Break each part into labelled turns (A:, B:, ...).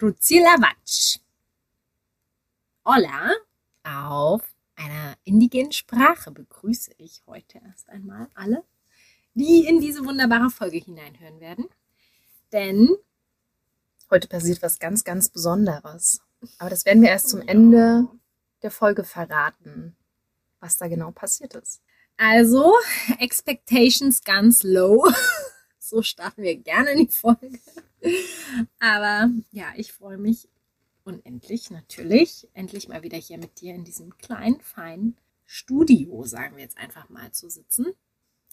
A: Ruzilavatsch. Hola, auf einer indigenen Sprache begrüße ich heute erst einmal alle, die in diese wunderbare Folge hineinhören werden. Denn
B: heute passiert was ganz, ganz Besonderes. Aber das werden wir erst zum Ende der Folge verraten, was da genau passiert ist.
A: Also, Expectations ganz low. so starten wir gerne in die Folge. Aber ja, ich freue mich unendlich natürlich, endlich mal wieder hier mit dir in diesem kleinen, feinen Studio, sagen wir jetzt einfach mal, zu sitzen.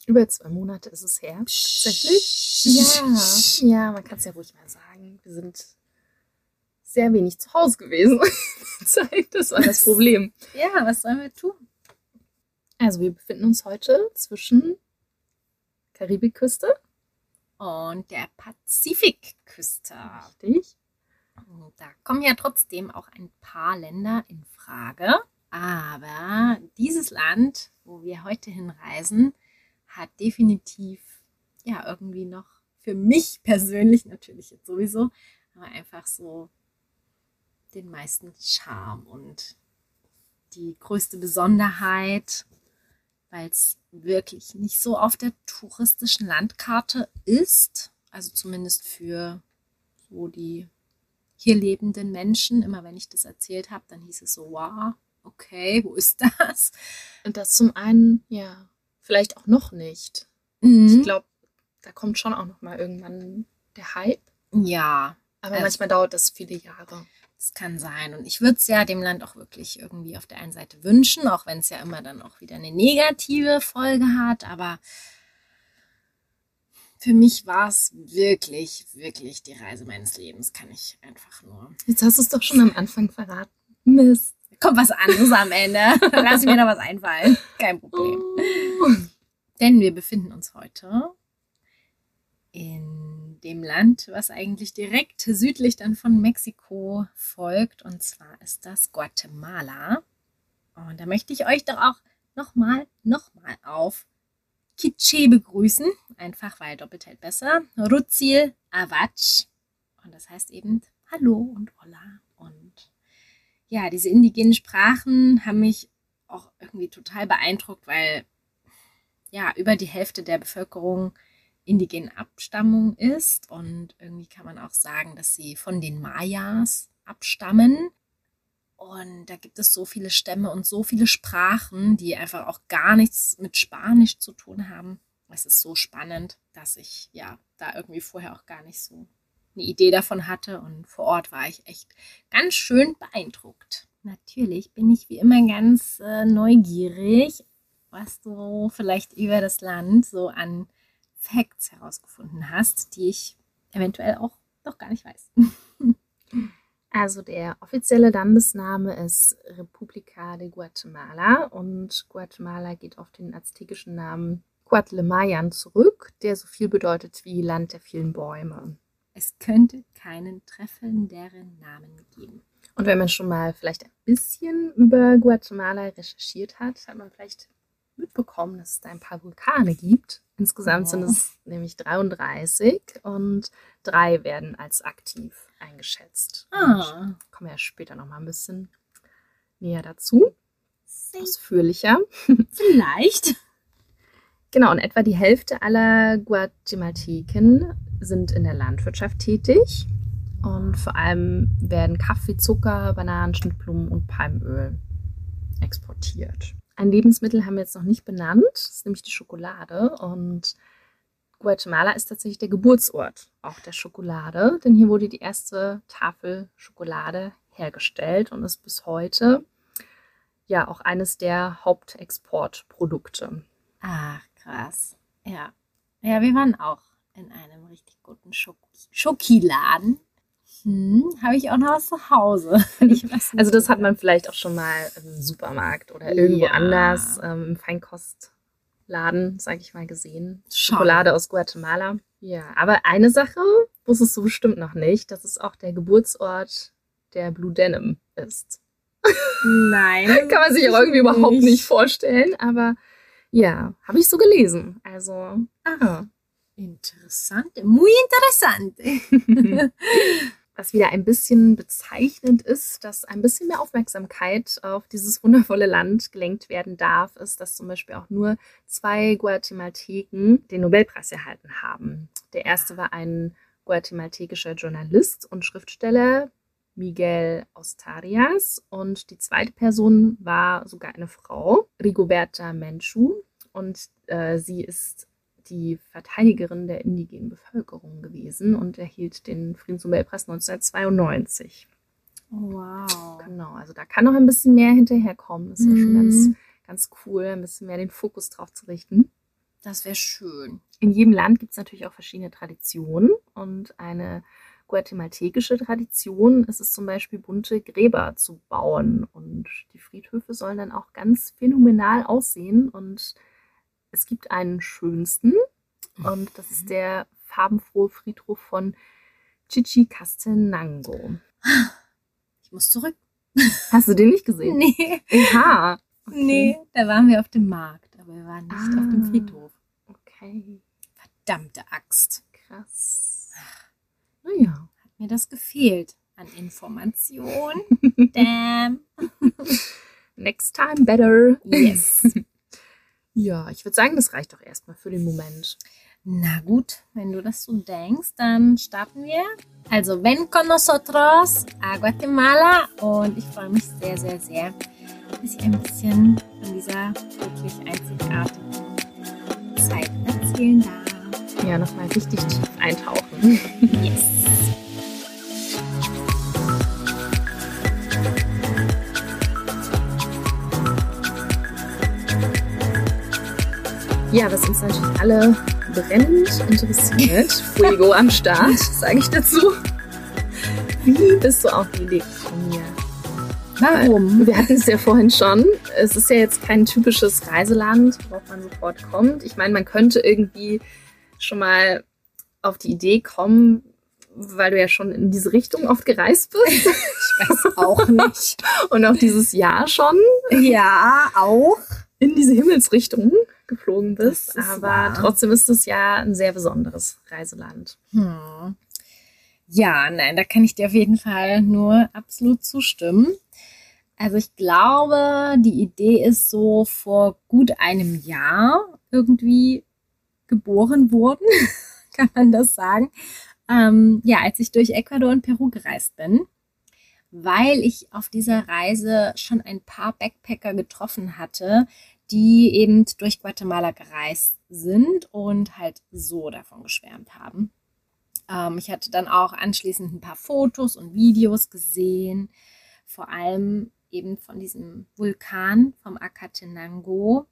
B: Über zwei Monate ist es her. Tatsächlich? Ja, ja, man kann es ja ruhig mal sagen. Wir sind sehr wenig zu Hause gewesen. das war das Problem.
A: Ja, was sollen wir tun?
B: Also wir befinden uns heute zwischen Karibikküste
A: und der Pazifikküste.
B: Richtig.
A: Da kommen ja trotzdem auch ein paar Länder in Frage. Aber dieses Land, wo wir heute hinreisen, hat definitiv ja irgendwie noch für mich persönlich natürlich jetzt sowieso, aber einfach so den meisten Charme und die größte Besonderheit, weil es wirklich nicht so auf der touristischen Landkarte ist, also zumindest für so die hier lebenden Menschen. Immer wenn ich das erzählt habe, dann hieß es so, wow, okay, wo ist das?
B: Und das zum einen, ja, vielleicht auch noch nicht. Mhm. Ich glaube, da kommt schon auch noch mal irgendwann der Hype.
A: Ja.
B: Aber also, manchmal dauert das viele Jahre.
A: Das kann sein. Und ich würde es ja dem Land auch wirklich irgendwie auf der einen Seite wünschen, auch wenn es ja immer dann auch wieder eine negative Folge hat. Aber für mich war es wirklich, wirklich die Reise meines Lebens, kann ich einfach nur.
B: Jetzt hast du es doch schon am Anfang verraten. Mist.
A: Kommt was anderes am Ende. Lass mir noch was einfallen. Kein Problem. Oh. Denn wir befinden uns heute in dem Land, was eigentlich direkt südlich dann von Mexiko folgt. Und zwar ist das Guatemala. Und da möchte ich euch doch auch nochmal, nochmal auf Quiche begrüßen. Einfach weil doppelt hält besser. Ruzil Avach. Und das heißt eben Hallo und Hola. Und ja, diese indigenen Sprachen haben mich auch irgendwie total beeindruckt, weil ja, über die Hälfte der Bevölkerung indigenen Abstammung ist. Und irgendwie kann man auch sagen, dass sie von den Mayas abstammen. Und da gibt es so viele Stämme und so viele Sprachen, die einfach auch gar nichts mit Spanisch zu tun haben. Es ist so spannend, dass ich ja da irgendwie vorher auch gar nicht so eine Idee davon hatte. Und vor Ort war ich echt ganz schön beeindruckt. Natürlich bin ich wie immer ganz äh, neugierig, was du vielleicht über das Land so an Facts herausgefunden hast, die ich eventuell auch noch gar nicht weiß.
B: Also der offizielle Landesname ist República de Guatemala und Guatemala geht auf den aztekischen Namen Cuatlemayan zurück, der so viel bedeutet wie Land der vielen Bäume.
A: Es könnte keinen treffenderen Namen geben.
B: Und wenn man schon mal vielleicht ein bisschen über Guatemala recherchiert hat, hat man vielleicht mitbekommen, dass es da ein paar Vulkane gibt. Insgesamt oh. sind es nämlich 33 und drei werden als aktiv eingeschätzt. Ah. Kommen wir ja später noch mal ein bisschen näher dazu. Ausführlicher.
A: Vielleicht.
B: Genau, und etwa die Hälfte aller Guatemalteken sind in der Landwirtschaft tätig. Und vor allem werden Kaffee, Zucker, Bananen, Schnittblumen und Palmöl exportiert. Ein Lebensmittel haben wir jetzt noch nicht benannt, das ist nämlich die Schokolade. Und Guatemala ist tatsächlich der Geburtsort auch der Schokolade, denn hier wurde die erste Tafel Schokolade hergestellt und ist bis heute ja auch eines der Hauptexportprodukte.
A: Ach, krass. Ja. Ja, wir waren auch in einem richtig guten Schok Schokiladen. Hm, habe ich auch noch was zu Hause.
B: also das hat man vielleicht auch schon mal im Supermarkt oder irgendwo ja. anders ähm, im Feinkostladen, sage ich mal, gesehen. Schon. Schokolade aus Guatemala. Ja, aber eine Sache wusstest du bestimmt noch nicht, dass es auch der Geburtsort der Blue Denim ist.
A: Nein.
B: Kann man sich auch irgendwie nicht. überhaupt nicht vorstellen, aber ja, habe ich so gelesen. Also,
A: aha. Interessante, muy interessante.
B: was wieder ein bisschen bezeichnend ist, dass ein bisschen mehr Aufmerksamkeit auf dieses wundervolle Land gelenkt werden darf, ist, dass zum Beispiel auch nur zwei Guatemalteken den Nobelpreis erhalten haben. Der erste war ein guatemaltekischer Journalist und Schriftsteller, Miguel Ostarias, und die zweite Person war sogar eine Frau, Rigoberta Menchú, und äh, sie ist die Verteidigerin der indigenen Bevölkerung gewesen und erhielt den Friedensnobelpreis 1992.
A: Wow.
B: Genau, also da kann noch ein bisschen mehr hinterherkommen. Das ist ja schon ganz, ganz cool, ein bisschen mehr den Fokus drauf zu richten.
A: Das wäre schön.
B: In jedem Land gibt es natürlich auch verschiedene Traditionen und eine guatemaltekische Tradition ist es zum Beispiel, bunte Gräber zu bauen. Und die Friedhöfe sollen dann auch ganz phänomenal aussehen und es gibt einen schönsten und das ist der farbenfrohe Friedhof von Chichicastenango.
A: Ich muss zurück.
B: Hast du den nicht gesehen?
A: Nee.
B: Ja. Okay.
A: Nee, da waren wir auf dem Markt, aber wir waren nicht
B: Ah.
A: auf dem Friedhof.
B: Okay,
A: Verdammte Axt.
B: krass. Naja.
A: Hat mir das gefehlt an Information. Damn.
B: Next time better.
A: Yes.
B: Ja, ich würde sagen, das reicht doch erstmal für den Moment.
A: Na gut, wenn du das so denkst, dann starten wir. Also, ven con nosotros a Guatemala und ich freue mich sehr, sehr, sehr, dass ich ein bisschen von dieser wirklich einzigartigen Zeit erzählen darf.
B: Ja, nochmal richtig tief eintauchen.
A: Yes.
B: Ja, was uns natürlich alle brennend interessiert. Fuego am Start, sage ich dazu. Wie bist du auf die Idee gekommen hier?
A: Warum?
B: Wir hatten es ja vorhin schon. Es ist ja jetzt kein typisches Reiseland, worauf man sofort kommt. Ich meine, man könnte irgendwie schon mal auf die Idee kommen, weil du ja schon in diese Richtung oft gereist bist.
A: Ich weiß auch nicht.
B: Und auch dieses Jahr schon
A: Ja, auch.
B: in diese Himmelsrichtung geflogen bist. Aber
A: wahr.
B: trotzdem ist es ja ein sehr besonderes Reiseland.
A: Hm. Ja, nein, da kann ich dir auf jeden Fall nur absolut zustimmen. Also ich glaube, die Idee ist so vor gut einem Jahr irgendwie geboren worden, kann man das sagen. Ähm, ja, als ich durch Ecuador und Peru gereist bin, weil ich auf dieser Reise schon ein paar Backpacker getroffen hatte, die eben durch Guatemala gereist sind und halt so davon geschwärmt haben. Ähm, ich hatte dann auch anschließend ein paar Fotos und Videos gesehen, vor allem eben von diesem Vulkan vom Acatenango.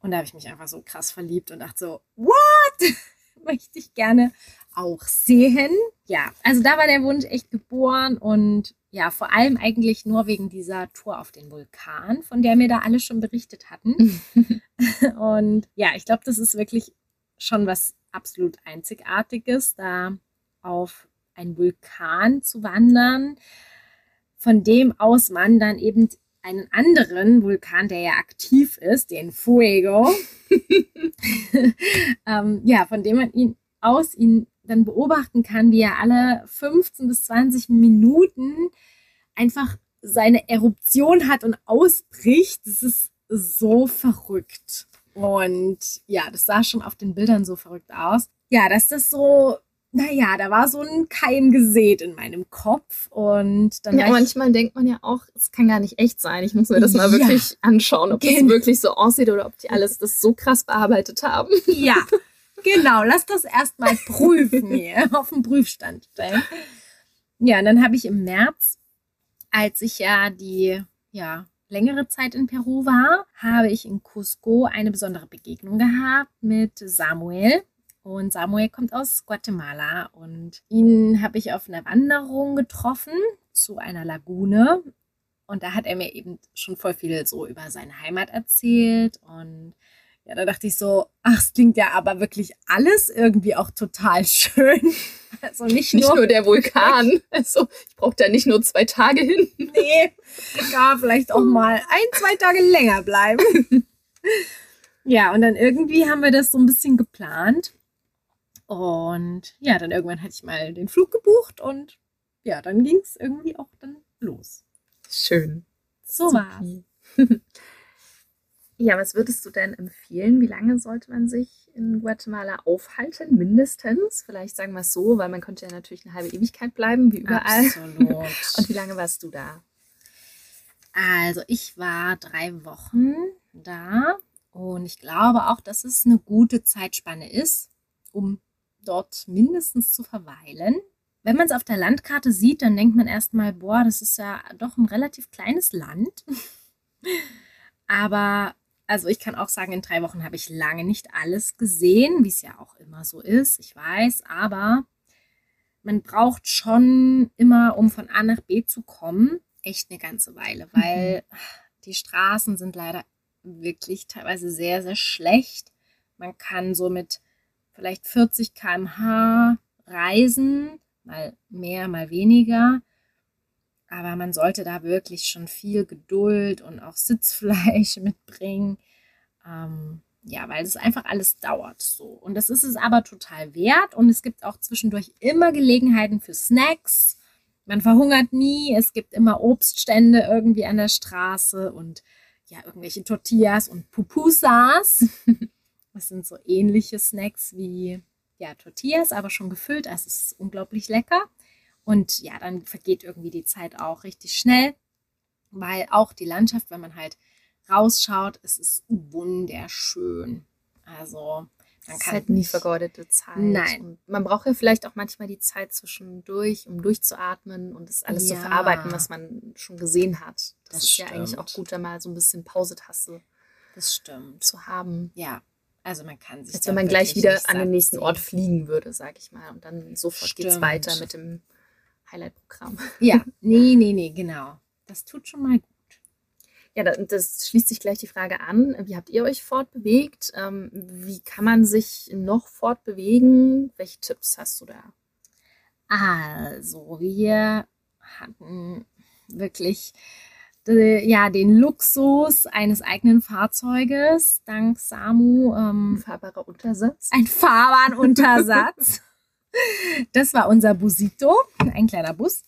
A: Und da habe ich mich einfach so krass verliebt und dachte so, what? Möchte ich gerne auch sehen. Ja, also da war der Wunsch echt geboren und ja, vor allem eigentlich nur wegen dieser Tour auf den Vulkan, von der mir da alle schon berichtet hatten. Und ja, ich glaube, das ist wirklich schon was absolut Einzigartiges, da auf einen Vulkan zu wandern, von dem aus man dann eben einen anderen Vulkan, der ja aktiv ist, den Fuego, ähm, ja, von dem man ihn aus ihn dann beobachten kann, wie er alle 15 bis 20 Minuten einfach seine Eruption hat und ausbricht. Das ist so verrückt. Und ja, das sah schon auf den Bildern so verrückt aus. Ja, dass das so, naja, da war so ein Keim gesät in meinem Kopf. Und dann
B: Ja, manchmal denkt man ja auch, es kann gar nicht echt sein. Ich muss mir das mal
A: Ja.
B: wirklich anschauen, ob das
A: Genau.
B: wirklich so aussieht oder ob die alles das so krass bearbeitet haben.
A: ja, genau, lass das erstmal prüfen hier, auf den Prüfstand stellen. Ja, und dann habe ich im März, als ich ja die, ja, längere Zeit in Peru war, habe ich in Cusco eine besondere Begegnung gehabt mit Samuel. Und Samuel kommt aus Guatemala und ihn habe ich auf einer Wanderung getroffen zu einer Lagune. Und da hat er mir eben schon voll viel so über seine Heimat erzählt. Und ja, da dachte ich so, ach, es klingt ja aber wirklich alles irgendwie auch total schön. Also nicht,
B: Nicht
A: nur,
B: nur der Vulkan. Also, ich brauche da nicht nur zwei Tage hin.
A: nee, ja, vielleicht auch mal ein, zwei Tage länger bleiben. ja, und dann irgendwie haben wir das so ein bisschen geplant. Und ja, dann irgendwann hatte ich mal den Flug gebucht und ja, dann ging es irgendwie auch dann los.
B: Schön.
A: So war's.
B: Ja, was würdest du denn empfehlen? Wie lange sollte man sich in Guatemala aufhalten? Mindestens. Vielleicht sagen wir es so, weil man könnte ja natürlich eine halbe Ewigkeit bleiben, wie überall.
A: Absolut.
B: Und wie lange warst du da?
A: Also ich war drei Wochen da und ich glaube auch, dass es eine gute Zeitspanne ist, um dort mindestens zu verweilen. Wenn man es auf der Landkarte sieht, dann denkt man erstmal, boah, das ist ja doch ein relativ kleines Land. Aber also ich kann auch sagen, in drei Wochen habe ich lange nicht alles gesehen, wie es ja auch immer so ist, ich weiß, aber man braucht schon immer, um von A nach B zu kommen, echt eine ganze Weile, weil mhm. die Straßen sind leider wirklich teilweise sehr, sehr schlecht. Man kann so mit vielleicht 40 km/h reisen, mal mehr, mal weniger. Aber man sollte da wirklich schon viel Geduld und auch Sitzfleisch mitbringen. Ähm, ja, weil es einfach alles dauert so. Und das ist es aber total wert. Und es gibt auch zwischendurch immer Gelegenheiten für Snacks. Man verhungert nie. Es gibt immer Obststände irgendwie an der Straße und ja, irgendwelche Tortillas und Pupusas. Das sind so ähnliche Snacks wie ja, Tortillas, aber schon gefüllt. Es ist unglaublich lecker. Und ja, dann vergeht irgendwie die Zeit auch richtig schnell, weil auch die Landschaft, wenn man halt rausschaut, es ist wunderschön. Also
B: man kann halt nie vergeudete Zeit.
A: Nein.
B: Und man braucht ja vielleicht auch manchmal die Zeit zwischendurch, um durchzuatmen und das alles ja. zu verarbeiten, was man schon gesehen hat. Das, das ist stimmt. ja eigentlich auch gut, da mal so ein bisschen Pausetaste
A: das stimmt.
B: zu haben.
A: Ja. Also man kann sich.
B: Als wenn man gleich wieder an den nächsten Ort fliegen würde, sag ich mal. Und dann sofort geht es weiter mit dem Highlight-Programm.
A: Ja, nee, nee, nee, genau. Das tut schon mal gut.
B: Ja, das schließt sich gleich die Frage an. Wie habt ihr euch fortbewegt? Ähm, wie kann man sich noch fortbewegen? Welche Tipps hast du da?
A: Also, wir hatten wirklich äh, ja, den Luxus eines eigenen Fahrzeuges, dank Samu.
B: Ähm, ein fahrbarer Untersatz.
A: Ein Fahrbahnuntersatz. Das war unser Busito, ein kleiner Bus.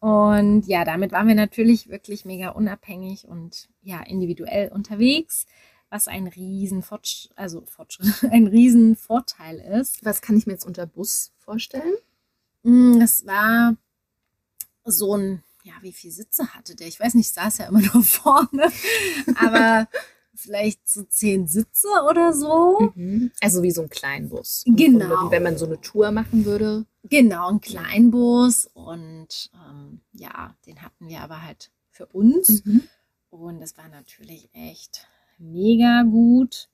A: Und ja, damit waren wir natürlich wirklich mega unabhängig und ja, individuell unterwegs, was ein riesen Fortsch also Fortschritt, ein riesen Vorteil ist.
B: Was kann ich mir jetzt unter Bus vorstellen?
A: Mm, das war so ein, ja, wie viele Sitze hatte der? Ich weiß nicht, saß ja immer nur vorne, aber vielleicht so zehn Sitze oder so.
B: Mhm. Also wie so ein Kleinbus.
A: Genau.
B: Wie wenn man so eine Tour machen würde.
A: Genau, ein Kleinbus. Und ähm, ja, den hatten wir aber halt für uns. Mhm. Und das war natürlich echt mega gut.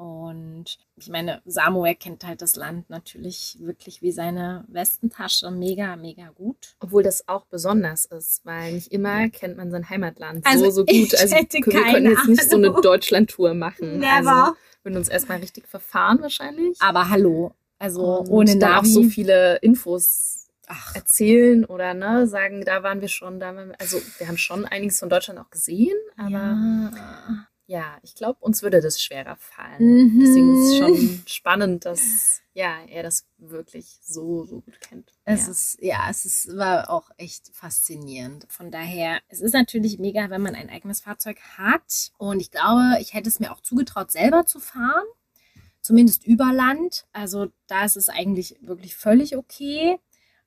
A: Und ich meine, Samuel kennt halt das Land natürlich wirklich wie seine Westentasche mega, mega gut.
B: Obwohl das auch besonders ist, weil nicht immer ja. kennt man sein Heimatland also so, so gut.
A: Also wir
B: können jetzt nicht so eine Deutschlandtour machen.
A: Never. Also
B: würden uns erstmal richtig verfahren wahrscheinlich.
A: Aber hallo, also Und ohne
B: dann auch so viele Infos Ach. erzählen oder ne, sagen, da waren wir schon, da waren wir, also wir haben schon einiges von Deutschland auch gesehen, aber
A: ja
B: ja, ich glaube, uns würde das schwerer fallen. Mhm. Deswegen ist es schon spannend, dass ja, er das wirklich so, so gut kennt.
A: Es
B: ja.
A: ist, ja, es ist, war auch echt faszinierend. Von daher, es ist natürlich mega, wenn man ein eigenes Fahrzeug hat. Und ich glaube, ich hätte es mir auch zugetraut, selber zu fahren. Zumindest über Land. Also da ist es eigentlich wirklich völlig okay.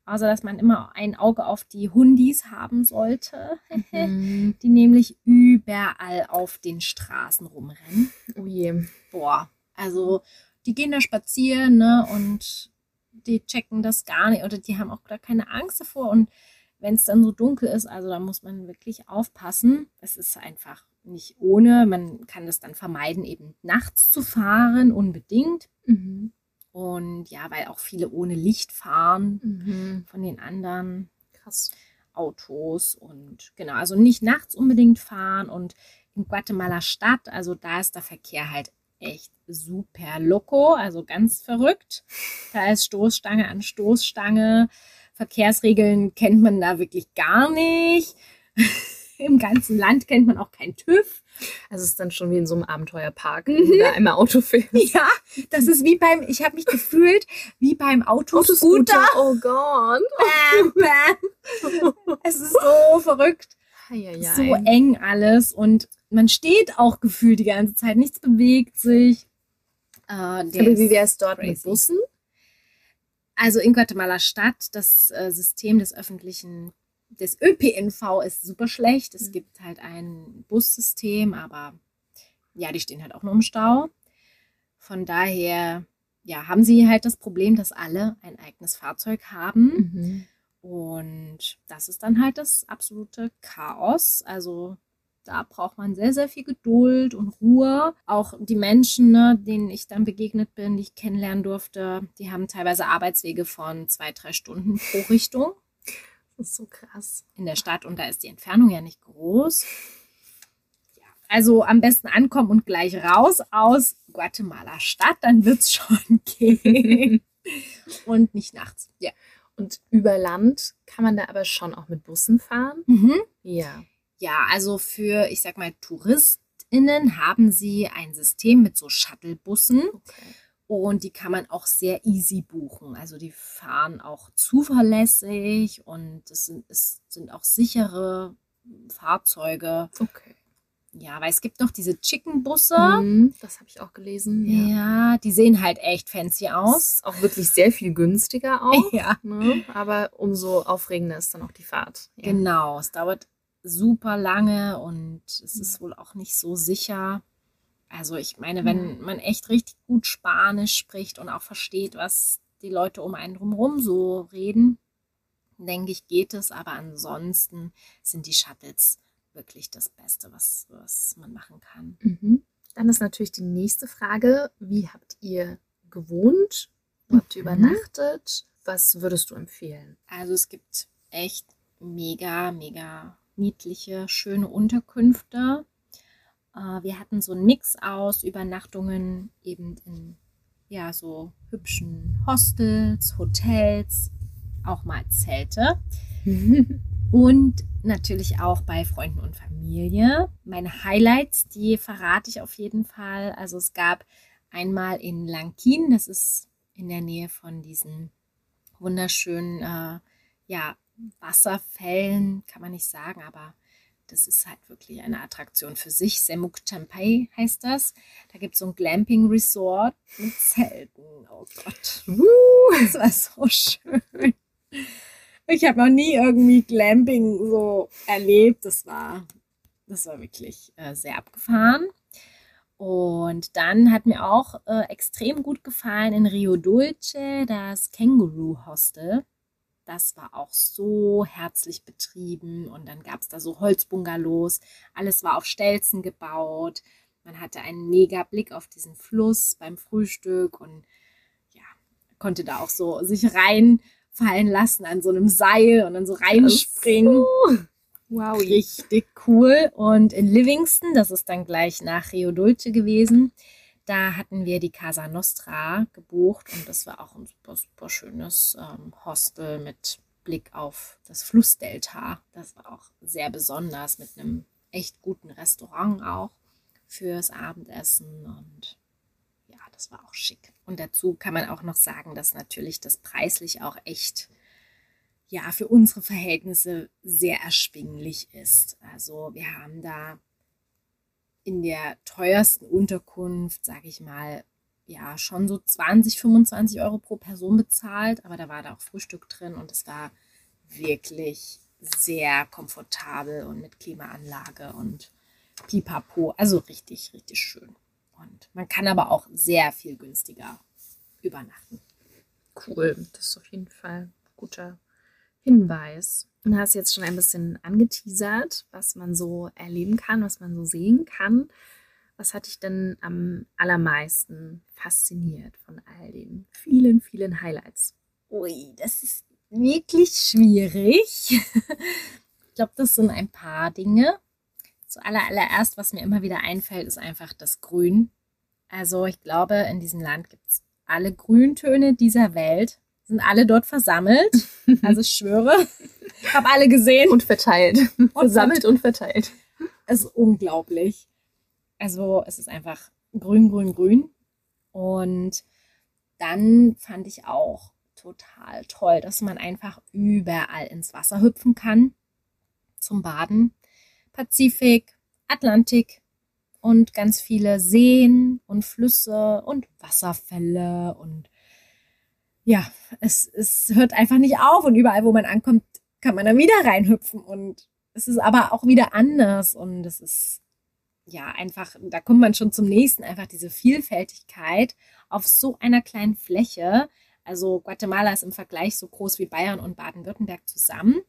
A: Also, dass man immer ein Auge auf die Hundis haben sollte, mhm. die nämlich überall auf den Straßen rumrennen.
B: Oh je.
A: Boah, also die gehen da spazieren ne, und die checken das gar nicht oder die haben auch gar keine Angst davor. Und wenn es dann so dunkel ist, also da muss man wirklich aufpassen. Es ist einfach nicht ohne. Man kann das dann vermeiden, eben nachts zu fahren, unbedingt. Mhm. Und ja, weil auch viele ohne Licht fahren mhm. von den anderen Krass. Autos. Und genau, also nicht nachts unbedingt fahren. Und in Guatemala Stadt, also da ist der Verkehr halt echt super loco, also ganz verrückt. Da ist Stoßstange an Stoßstange. Verkehrsregeln kennt man da wirklich gar nicht. Im ganzen Land kennt man auch kein TÜV.
B: Also es ist dann schon wie in so einem Abenteuerpark, wenn du da einmal Auto fährst.
A: Ja, das ist wie beim, ich habe mich gefühlt wie beim Autoscooter.
B: Oh Gott.
A: Bam, bam. Es ist so verrückt.
B: Eieiei.
A: So eng alles und man steht auch gefühlt die ganze Zeit, nichts bewegt sich. Der
B: Aber wie wäre es dort mit
A: crazy.
B: Bussen?
A: Also in Guatemala Stadt, das äh, System des öffentlichen, des ÖPNV ist super schlecht. Es
B: Mhm.
A: gibt halt ein Bussystem, aber ja, die stehen halt auch nur im Stau. Von daher, ja, haben sie halt das Problem, dass alle ein eigenes Fahrzeug haben.
B: Mhm.
A: Und das ist dann halt das absolute Chaos. Also da braucht man sehr, sehr viel Geduld und Ruhe. Auch die Menschen, ne, denen ich dann begegnet bin, die ich kennenlernen durfte, die haben teilweise Arbeitswege von zwei, drei Stunden pro Richtung
B: Das ist so krass.
A: in der Stadt und da ist die Entfernung ja nicht groß. Ja, also am besten ankommen und gleich raus aus Guatemala Stadt, dann wird es schon gehen. und nicht nachts. Ja.
B: Und über Land kann man da aber schon auch mit Bussen fahren?
A: Mhm.
B: Ja.
A: Ja, also für, ich sag mal, TouristInnen haben sie ein System mit so Shuttlebussen
B: Okay.
A: Und die kann man auch sehr easy buchen. Also die fahren auch zuverlässig und es sind, es sind auch sichere Fahrzeuge.
B: Okay.
A: Ja, weil es gibt noch diese Chicken-Busse.
B: Mhm, das habe ich auch gelesen. Ja.
A: Ja, die sehen halt echt fancy aus.
B: Ist auch wirklich sehr viel günstiger auch.
A: Ja.
B: Ne? Aber umso aufregender ist dann auch die Fahrt. Ja.
A: Genau, es dauert super lange und es ist wohl auch nicht so sicher. Also ich meine, wenn man echt richtig gut Spanisch spricht und auch versteht, was die Leute um einen drumherum so reden, denke ich, geht es. Aber ansonsten sind die Shuttles wirklich das Beste, was, was man machen kann.
B: Mhm. Dann ist natürlich die nächste Frage: Wie habt ihr gewohnt? Wo habt ihr
A: Mhm.
B: übernachtet? Was würdest du empfehlen?
A: Also es gibt echt mega, mega niedliche, schöne Unterkünfte. Äh, Wir hatten so einen Mix aus Übernachtungen eben in ja so hübschen Hostels, Hotels, auch mal Zelte und natürlich auch bei Freunden und Familie. Meine Highlights, die verrate ich auf jeden Fall. Also es gab einmal in Lankin, das ist in der Nähe von diesen wunderschönen äh, ja, Wasserfällen, kann man nicht sagen, aber das ist halt wirklich eine Attraktion für sich. Semuk Champai heißt das. Da gibt es so ein Glamping-Resort mit Zelten. Oh Gott. Das war so schön. Ich habe noch nie irgendwie Glamping so erlebt. Das war, das war wirklich äh, sehr abgefahren. Und dann hat mir auch äh, extrem gut gefallen in Rio Dulce das Kangaroo Hostel. Das war auch so herzlich betrieben und dann gab es da so Holzbungalows. Alles war auf Stelzen gebaut. Man hatte einen mega Blick auf diesen Fluss beim Frühstück und ja, konnte da auch so sich reinfallen lassen an so einem Seil und dann so reinspringen.
B: Wow.
A: Richtig cool. Und in Livingston, das ist dann gleich nach Rio Dulce gewesen, da hatten wir die Casa Nostra gebucht und das war auch ein super, super schönes ähm, Hostel mit Blick auf das Flussdelta. Das war auch sehr besonders mit einem echt guten Restaurant auch fürs Abendessen und ja, das war auch schick. Und dazu kann man auch noch sagen, dass natürlich das preislich auch echt ja, für unsere Verhältnisse sehr erschwinglich ist. Also wir haben da in der teuersten Unterkunft, sage ich mal, ja, schon so 20, 25 Euro pro Person bezahlt, aber da war da auch Frühstück drin und es war wirklich sehr komfortabel und mit Klimaanlage und Pipapo, also richtig, richtig schön. Und man kann aber auch sehr viel günstiger übernachten.
B: Cool. Das ist auf jeden Fall ein guter Hinweis. Du hast jetzt schon ein bisschen angeteasert, was man so erleben kann, was man so sehen kann. Was hat dich denn am allermeisten fasziniert von all den vielen, vielen Highlights?
A: Ui, das ist wirklich schwierig. Ich glaube, das sind ein paar Dinge. Zuallererst, was mir immer wieder einfällt, ist einfach das Grün. Also ich glaube, in diesem Land gibt es alle Grüntöne dieser Welt. Sind alle dort versammelt. Also ich schwöre, ich habe alle gesehen.
B: Und verteilt. Versammelt und verteilt.
A: Es ist unglaublich. Also es ist einfach grün, grün, grün. Und dann fand ich auch total toll, dass man einfach überall ins Wasser hüpfen kann zum Baden. Pazifik, Atlantik und ganz viele Seen und Flüsse und Wasserfälle und ja, es, es hört einfach nicht auf und überall, wo man ankommt, kann man dann wieder reinhüpfen und es ist aber auch wieder anders und es ist ja einfach, da kommt man schon zum nächsten, einfach diese Vielfältigkeit auf so einer kleinen Fläche. Also Guatemala ist im Vergleich so groß wie Bayern und Baden-Württemberg zusammen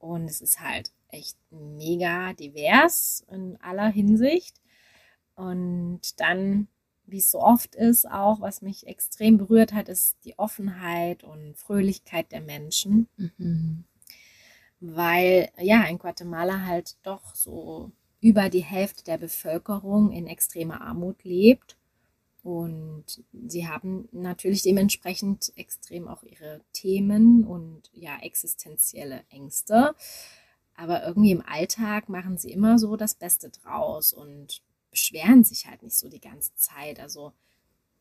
A: und es ist halt echt mega divers in aller Hinsicht. Und dann wie es so oft ist, auch was mich extrem berührt hat, ist die Offenheit und Fröhlichkeit der Menschen. Mhm. Weil ja, in Guatemala halt doch so über die Hälfte der Bevölkerung in extremer Armut lebt. Und sie haben natürlich dementsprechend extrem auch ihre Themen und ja, existenzielle Ängste. Aber irgendwie im Alltag machen sie immer so das Beste draus und beschweren sich halt nicht so die ganze Zeit. Also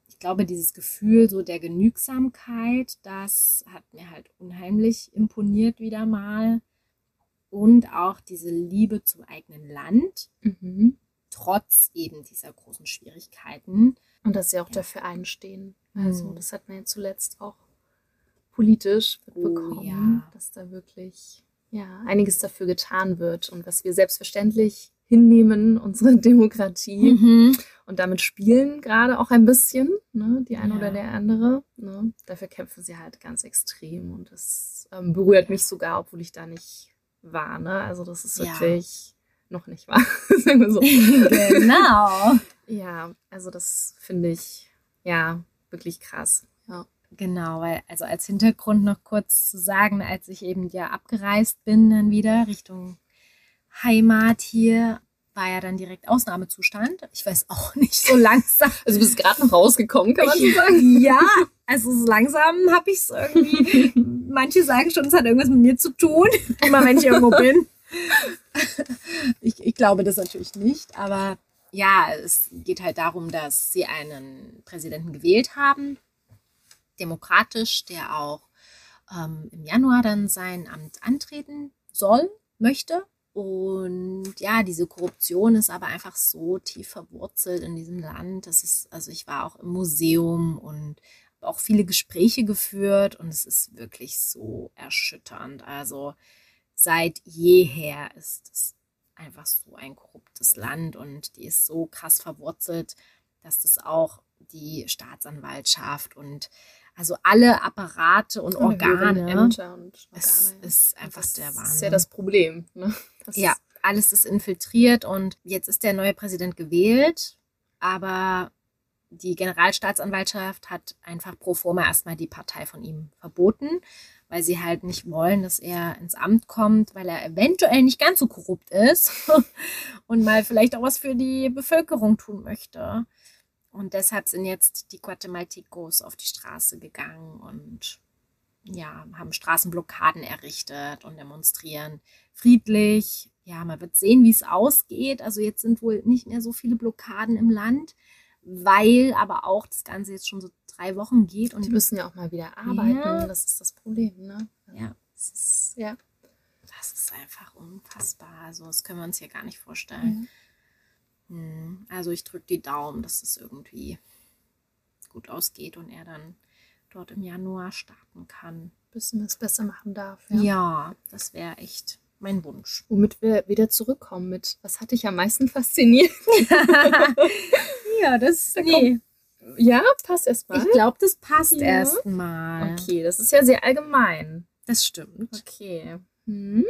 A: ich glaube, dieses Gefühl so der Genügsamkeit, das hat mir halt unheimlich imponiert wieder mal. Und auch diese Liebe zum eigenen Land, mhm. trotz eben dieser großen Schwierigkeiten.
B: Und dass sie auch ja. dafür einstehen. Also mhm. das hat man ja zuletzt auch politisch oh mitbekommen, oh, ja. dass da wirklich ja, einiges dafür getan wird und was wir selbstverständlich hinnehmen, unsere Demokratie mhm. und damit spielen gerade auch ein bisschen, ne, die eine ja. oder der andere. Ne. Dafür kämpfen sie halt ganz extrem und das ähm, berührt mich sogar, obwohl ich da nicht war. Ne? Also das ist wirklich ja. noch nicht wahr, sagen wir so.
A: genau.
B: ja, also das finde ich ja wirklich krass. Ja.
A: Genau, weil also als Hintergrund noch kurz zu sagen, als ich eben ja abgereist bin dann wieder Richtung Heimat hier war ja dann direkt Ausnahmezustand. Ich weiß auch nicht, so langsam.
B: Also bist gerade noch rausgekommen, kann man so sagen?
A: Ja, also so langsam habe ich es irgendwie. Manche sagen schon, es hat irgendwas mit mir zu tun, immer wenn ich irgendwo bin. Ich, ich glaube das natürlich nicht, aber ja, es geht halt darum, dass sie einen Präsidenten gewählt haben, demokratisch, der auch ähm, im Januar dann sein Amt antreten soll, möchte. Und ja, diese Korruption ist aber einfach so tief verwurzelt in diesem Land. Das ist, also ich war auch im Museum und auch viele Gespräche geführt und es ist wirklich so erschütternd. Also seit jeher ist es einfach so ein korruptes Land und die ist so krass verwurzelt, dass das auch die Staatsanwaltschaft und also alle Apparate und, Organe.
B: Ämter und Organe.
A: Es ist einfach
B: das
A: der Wahnsinn.
B: Das ist ja das Problem. Ne? Das
A: ja, alles ist infiltriert und jetzt ist der neue Präsident gewählt, aber die Generalstaatsanwaltschaft hat einfach pro forma erstmal die Partei von ihm verboten, weil sie halt nicht wollen, dass er ins Amt kommt, weil er eventuell nicht ganz so korrupt ist und mal vielleicht auch was für die Bevölkerung tun möchte. Und deshalb sind jetzt die Guatemaltecos auf die Straße gegangen und ja, haben Straßenblockaden errichtet und demonstrieren friedlich. Ja, man wird sehen, wie es ausgeht. Also jetzt sind wohl nicht mehr so viele Blockaden im Land, weil aber auch das Ganze jetzt schon so drei Wochen geht.
B: Und die müssen ja auch mal wieder arbeiten. Ja. Das ist das Problem, ne?
A: Ja. Das ist, ja. Das ist einfach unfassbar. Also das können wir uns hier gar nicht vorstellen. Mhm. Hm, also ich drücke die Daumen, dass es irgendwie gut ausgeht und er dann dort im Januar starten kann.
B: Bis man es besser machen darf.
A: Ja, ja das wäre echt mein Wunsch.
B: Womit wir wieder zurückkommen mit, was hat dich am meisten fasziniert?
A: ja, das da nee.
B: Ja, passt erstmal.
A: Ich glaube, das passt ja. erstmal.
B: Okay, das ist ja sehr allgemein.
A: Das stimmt.
B: Okay. Hm.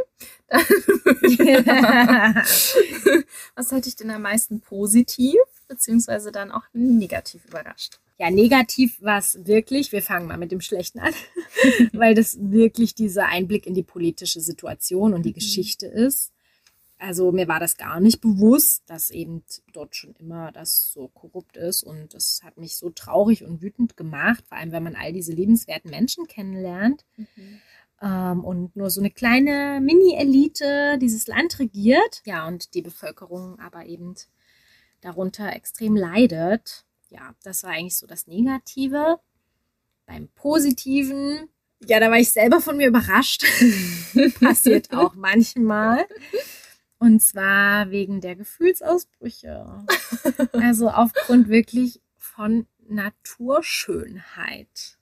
B: Was hat dich denn am meisten positiv beziehungsweise dann auch negativ überrascht?
A: Ja, negativ war es wirklich, wir fangen mal mit dem Schlechten an, weil das wirklich dieser Einblick in die politische Situation und die mhm. Geschichte ist. Also mir war das gar nicht bewusst, dass eben dort schon immer das so korrupt ist. Und das hat mich so traurig und wütend gemacht, vor allem wenn man all diese liebenswerten Menschen kennenlernt. Mhm. Ähm, und nur so eine kleine Mini-Elite dieses Land regiert. Ja, und die Bevölkerung aber eben darunter extrem leidet. Ja, das war eigentlich so das Negative. Beim Positiven, ja, da war ich selber von mir überrascht. Passiert auch manchmal. Und zwar wegen der Gefühlsausbrüche. Also aufgrund wirklich von Naturschönheit.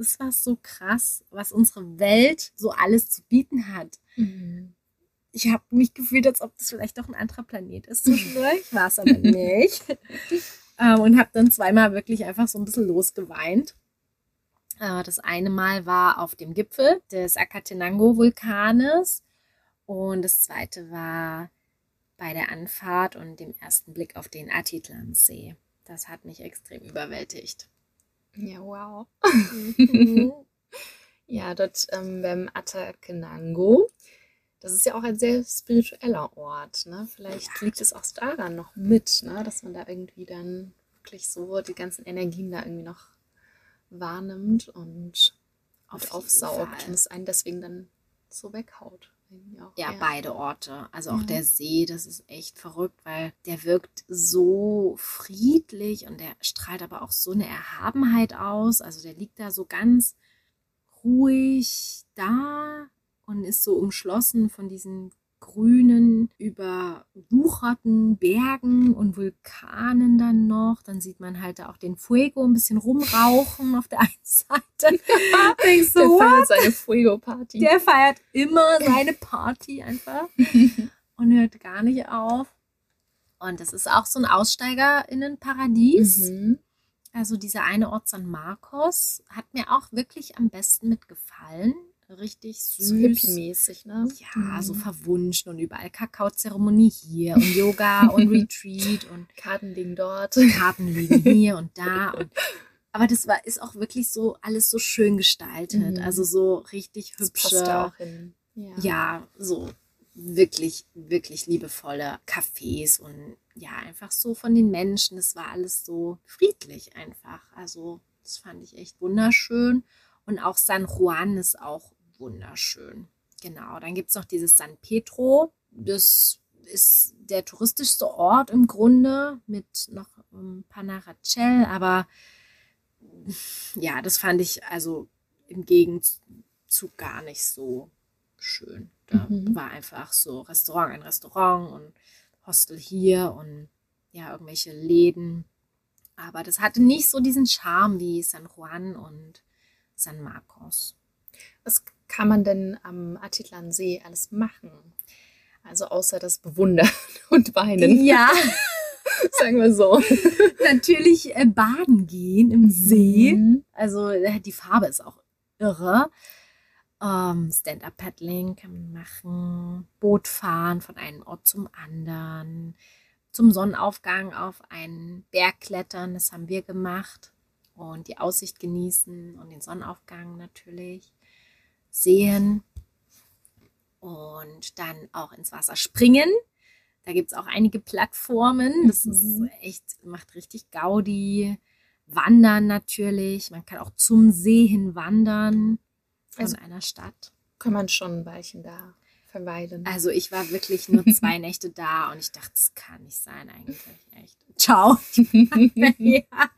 A: Das war so krass, was unsere Welt so alles zu bieten hat. Mhm. Ich habe mich gefühlt, als ob das vielleicht doch ein anderer Planet ist zwischendurch. War es aber nicht. Ähm, und habe dann zweimal wirklich einfach so ein bisschen losgeweint. Äh, das eine Mal war auf dem Gipfel des Akatenango-Vulkanes und das zweite war bei der Anfahrt und dem ersten Blick auf den Atitlansee. Das hat mich extrem überwältigt.
B: Ja, wow. Mhm. ja, dort ähm, beim Atakenango, das ist ja auch ein sehr spiritueller Ort. Ne? Vielleicht ja. liegt es auch daran noch mit, ne? dass man da irgendwie dann wirklich so die ganzen Energien da irgendwie noch wahrnimmt und, Auf aufsaugt und es einen deswegen dann so weghaut.
A: Auch, ja, ja, beide Orte. Also auch ja. der See, das ist echt verrückt, weil der wirkt so friedlich und der strahlt aber auch so eine Erhabenheit aus. Also der liegt da so ganz ruhig da und ist so umschlossen von diesen grünen, überwucherten Bergen und Vulkanen dann noch. Dann sieht man halt da auch den Fuego ein bisschen rumrauchen auf der einen Seite.
B: Denkst so, der feiert seine Fuego-Party.
A: Der feiert immer seine Party einfach und hört gar nicht auf. Und das ist auch so ein AussteigerInnenparadies. Mhm. Also dieser eine Ort San Marcos hat mir auch wirklich am besten mitgefallen richtig süß. So
B: hippie-mäßig, ne?
A: Ja, mhm. so verwunschen und überall Kakaozeremonie hier und Yoga und Retreat und
B: Karten liegen dort.
A: Karten liegen hier und da und aber das war ist auch wirklich so alles so schön gestaltet, mhm. also so richtig hübsche. Das passt
B: auch hin.
A: Ja. ja, so wirklich wirklich liebevolle Cafés und ja, einfach so von den Menschen, es war alles so friedlich einfach. Also, das fand ich echt wunderschön. Und auch San Juan ist auch wunderschön. Genau, dann gibt es noch dieses San Pedro. Das ist der touristischste Ort im Grunde mit noch um, Panarachel, aber ja, das fand ich also im Gegenzug gar nicht so schön. Da mhm. war einfach so Restaurant, ein Restaurant und Hostel hier und ja, irgendwelche Läden. Aber das hatte nicht so diesen Charme wie San Juan und San Marcos.
B: Was kann man denn am Atitlansee alles machen? Also außer das Bewundern und Weinen.
A: Ja.
B: Sagen wir so.
A: Natürlich äh, baden gehen im See. Mhm. Also äh, die Farbe ist auch irre. Ähm, Stand-up-Paddling kann man machen. Boot fahren von einem Ort zum anderen. Zum Sonnenaufgang auf einen Berg klettern. Das haben wir gemacht. Und die Aussicht genießen und den Sonnenaufgang natürlich sehen und dann auch ins Wasser springen. Da gibt es auch einige Plattformen. Das ist mhm. echt, macht richtig Gaudi. Wandern natürlich. Man kann auch zum See hin wandern von also einer Stadt.
B: Kann man schon ein Weilchen da verweilen.
A: Also ich war wirklich nur zwei Nächte da und ich dachte, das kann nicht sein eigentlich. Echt. Ciao. ja.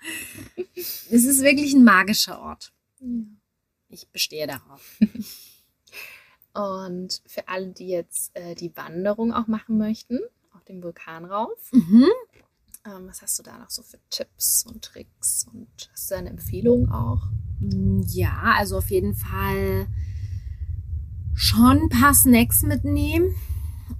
A: Es ist wirklich ein magischer Ort. Ja. Ich bestehe darauf.
B: Und für alle, die jetzt äh, die Wanderung auch machen möchten, auf dem Vulkan rauf, mhm. ähm, was hast du da noch so für Tipps und Tricks? Und hast du eine Empfehlung auch?
A: Ja, also auf jeden Fall schon ein paar Snacks mitnehmen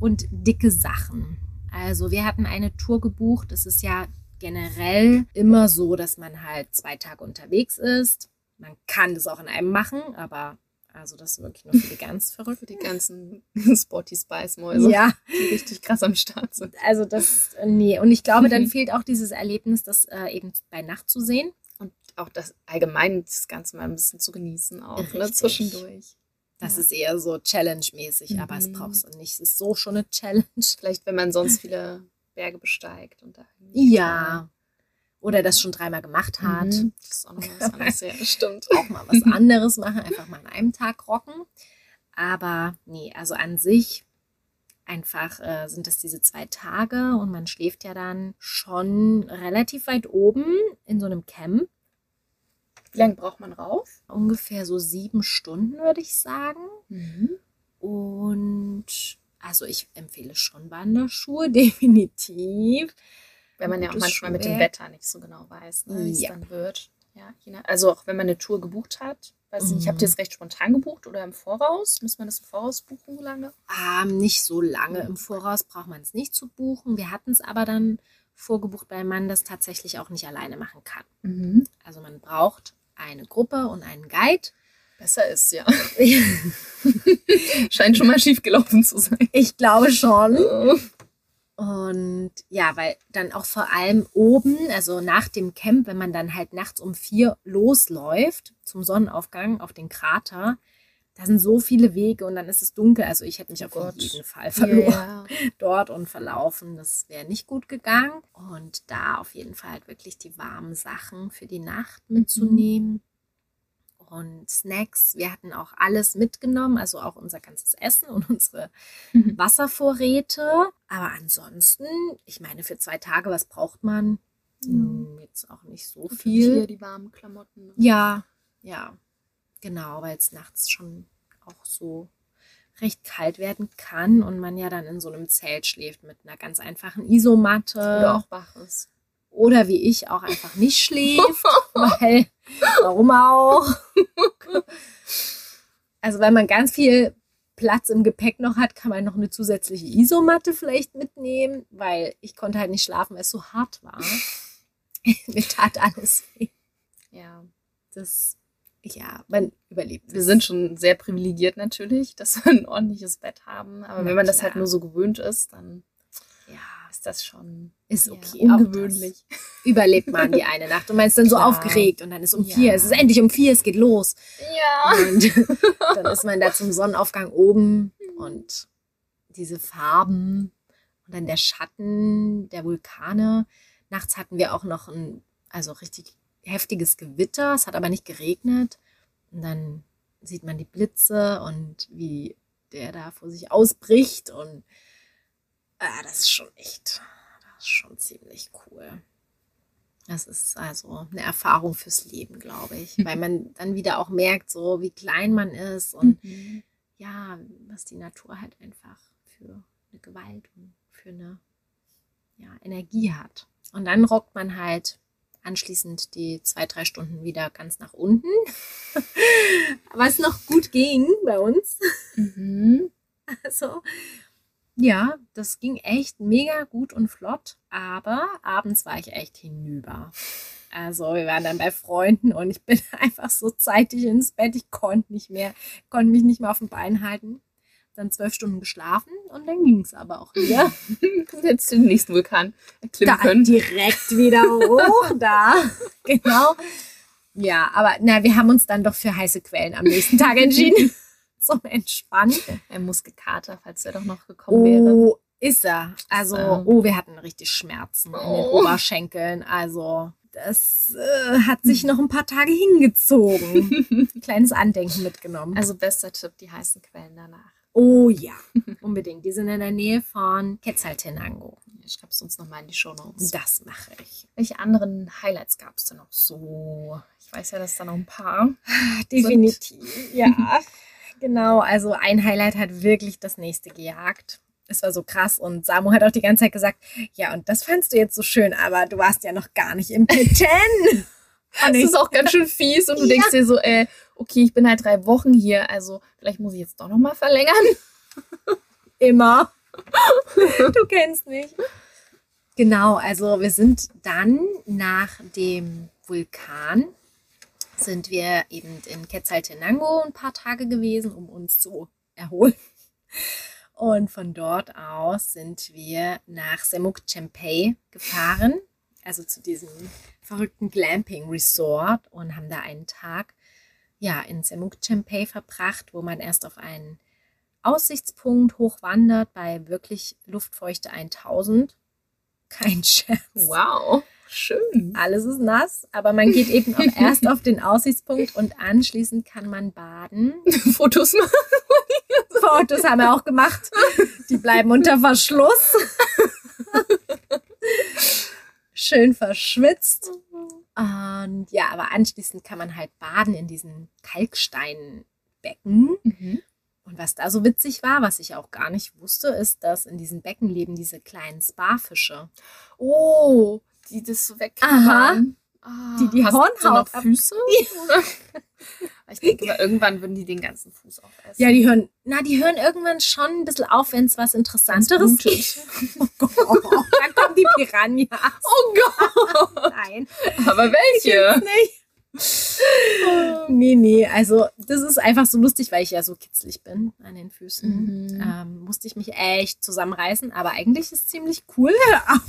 A: und dicke Sachen. Also wir hatten eine Tour gebucht. Es ist ja generell immer so, dass man halt zwei Tage unterwegs ist man kann das auch in einem machen, aber also das ist wirklich nur für die ganz verrückt.
B: Für die ganzen Spotty Spice Mäuse.
A: Ja.
B: Die richtig krass am Start sind.
A: Also das, nee. Und ich glaube, dann fehlt auch dieses Erlebnis, das äh, eben bei Nacht zu sehen.
B: Und auch das allgemein, das Ganze mal ein bisschen zu genießen auch, ne, zwischendurch.
A: Das
B: Ja.
A: ist eher so Challenge-mäßig, aber es
B: Mhm.
A: brauchst du nicht. Es ist so schon eine Challenge.
B: Vielleicht, wenn man sonst viele Berge besteigt und da
A: Ja. Oder das schon dreimal gemacht hat.
B: Mhm. Das ist auch noch was anderes. Ja, stimmt.
A: Auch mal was anderes machen, einfach mal an einem Tag rocken. Aber nee, also an sich einfach äh, sind das diese zwei Tage und man schläft ja dann schon relativ weit oben in so einem Camp.
B: Wie lange braucht man rauf?
A: Ungefähr so sieben Stunden, würde ich sagen.
B: Mhm.
A: Und also ich empfehle schon Wanderschuhe, definitiv.
B: Wenn man ja auch manchmal mit dem. Wetter nicht so genau weiß, ne, wie es
A: Ja.
B: dann wird. Ja, also auch wenn man eine Tour gebucht hat. Weiß ich nicht, habt ihr
A: Mhm.
B: es recht spontan gebucht oder im Voraus? Muss man das im Voraus buchen lange?
A: Ähm, nicht so lange im Voraus braucht man es nicht zu buchen. Wir hatten es aber dann vorgebucht, weil man das tatsächlich auch nicht alleine machen kann.
B: Mhm.
A: Also man braucht eine Gruppe und einen Guide.
B: Besser ist, ja. Scheint schon mal schief gelaufen zu sein.
A: Ich glaube schon. Und ja, weil dann auch vor allem oben, also nach dem Camp, wenn man dann halt nachts um vier losläuft zum Sonnenaufgang auf den Krater, da sind so viele Wege und dann ist es dunkel. Also ich hätte mich auf
B: Gott.
A: jeden Fall verloren
B: Ja,
A: dort und verlaufen. Das wäre nicht gut gegangen. Und da auf jeden Fall halt wirklich die warmen Sachen für die Nacht mitzunehmen. Und Snacks, wir hatten auch alles mitgenommen, also auch unser ganzes Essen und unsere
B: Mhm.
A: Wasservorräte. Aber ansonsten, ich meine, für zwei Tage, was braucht man? Hm, Jetzt auch nicht so
B: Hier
A: viel.
B: die warmen Klamotten. ne?
A: Ja, ja, genau, weil es nachts schon auch so recht kalt werden kann und man ja dann in so einem Zelt schläft mit einer ganz einfachen Isomatte
B: Oder auch wach ist.
A: Oder wie ich auch einfach nicht schläft, weil warum auch? Also wenn man ganz viel Platz im Gepäck noch hat, kann man noch eine zusätzliche Isomatte vielleicht mitnehmen, weil ich konnte halt nicht schlafen, weil es so hart war. Mir tat alles weh.
B: Ja.
A: Das, ja, man überlebt.
B: Wir sind schon sehr privilegiert natürlich, dass wir ein ordentliches Bett haben. Aber
A: Na
B: wenn man das
A: klar.
B: halt nur so gewöhnt ist, dann ist das schon
A: ist
B: ja,
A: okay. Auch
B: ungewöhnlich.
A: Überlebt man die eine Nacht und man ist dann so
B: Klar.
A: aufgeregt und dann ist um
B: Ja.
A: vier, es ist endlich um vier, es geht los.
B: Ja.
A: Und dann ist man da zum Sonnenaufgang oben und diese Farben und dann der Schatten der Vulkane. Nachts hatten wir auch noch ein, also richtig heftiges Gewitter. Es hat aber nicht geregnet. Und dann sieht man die Blitze und wie der da vor sich ausbricht. Und ah, das ist schon echt, das ist schon ziemlich cool. Das ist also eine Erfahrung fürs Leben, glaube ich. Weil man dann wieder auch merkt, so wie klein man ist und
B: Mhm.
A: ja, was die Natur halt einfach für eine Gewalt und für eine ja, Energie hat. Und dann rockt man halt anschließend die zwei, drei Stunden wieder ganz nach unten. Was noch gut ging bei uns.
B: Mhm.
A: Also, ja, das ging echt mega gut und flott. Aber abends war ich echt hinüber. Also, wir waren dann bei Freunden und ich bin einfach so zeitig ins Bett. Ich konnte nicht mehr, konnte mich nicht mehr auf dem Bein halten. Dann zwölf Stunden geschlafen und dann ging es aber auch wieder.
B: Jetzt den nächsten Vulkan erklimmen
A: da
B: können.
A: direkt wieder hoch, da. Genau. Ja, aber na, wir haben uns dann doch für heiße Quellen am nächsten Tag entschieden. Zum Entspannen.
B: Ein Muskelkater, falls er doch noch gekommen wäre.
A: Oh, ist er. Also, oh, wir hatten richtig Schmerzen in den
B: Oh.
A: Oberschenkeln. Also, das äh, hat sich noch ein paar Tage hingezogen. Kleines Andenken mitgenommen.
B: Also bester Tipp, die heißen Quellen danach.
A: oh ja, unbedingt. Die sind in der Nähe von Quetzaltenango.
B: Ich schreibe es uns nochmal in die Show Notes.
A: Das mache ich.
B: Welche anderen Highlights gab es denn noch so? Ich weiß ja, dass da noch ein paar.
A: Definitiv, ja. Genau, also ein Highlight hat wirklich das nächste gejagt. Es war so krass und Samu hat auch die ganze Zeit gesagt, ja, und das fandst du jetzt so schön, aber du warst ja noch gar nicht im Pitten. Und
B: Das
A: ich,
B: ist auch ganz schön fies und du
A: Ja.
B: denkst dir so, äh, okay, ich bin halt drei Wochen hier, also vielleicht muss ich jetzt doch nochmal verlängern.
A: immer. du kennst mich. Genau, also wir sind dann nach dem Vulkan sind wir eben in Quetzaltenango ein paar Tage gewesen, um uns zu erholen. Und von dort aus sind wir nach Semuc Chempei gefahren, also zu diesem verrückten Glamping Resort und haben da einen Tag ja, in Semuk Chempei verbracht, wo man erst auf einen Aussichtspunkt hochwandert bei wirklich Luftfeuchte 1000. Kein Scherz.
B: Wow, schön.
A: Alles ist nass, aber man geht eben auch erst auf den Aussichtspunkt und anschließend kann man baden.
B: Fotos machen.
A: Fotos haben wir auch gemacht. Die bleiben unter Verschluss. Schön verschwitzt. Und ja, aber anschließend kann man halt baden in diesen Kalksteinbecken.
B: Mhm.
A: Und was da so witzig war, was ich auch gar nicht wusste, ist, dass in diesen Becken leben diese kleinen Sparfische.
B: Oh, die das so
A: Aha.
B: wegknabbern. Ah,
A: Die die Hornhaut
B: noch Füße? Ich denke mal, irgendwann würden die den ganzen Fuß aufessen.
A: Ja, die hören, na, die hören irgendwann schon ein bisschen auf, wenn es was Interessanteres gibt. Oh Gott, dann kommen die Piranhas.
B: Oh Gott.
A: Nein,
B: Aber welche?
A: nicht. Nee, nee, also das ist einfach so lustig, weil ich ja so kitzlig bin an den Füßen.
B: Mhm.
A: Ähm, musste ich mich echt zusammenreißen, aber eigentlich ist es ziemlich cool. Auf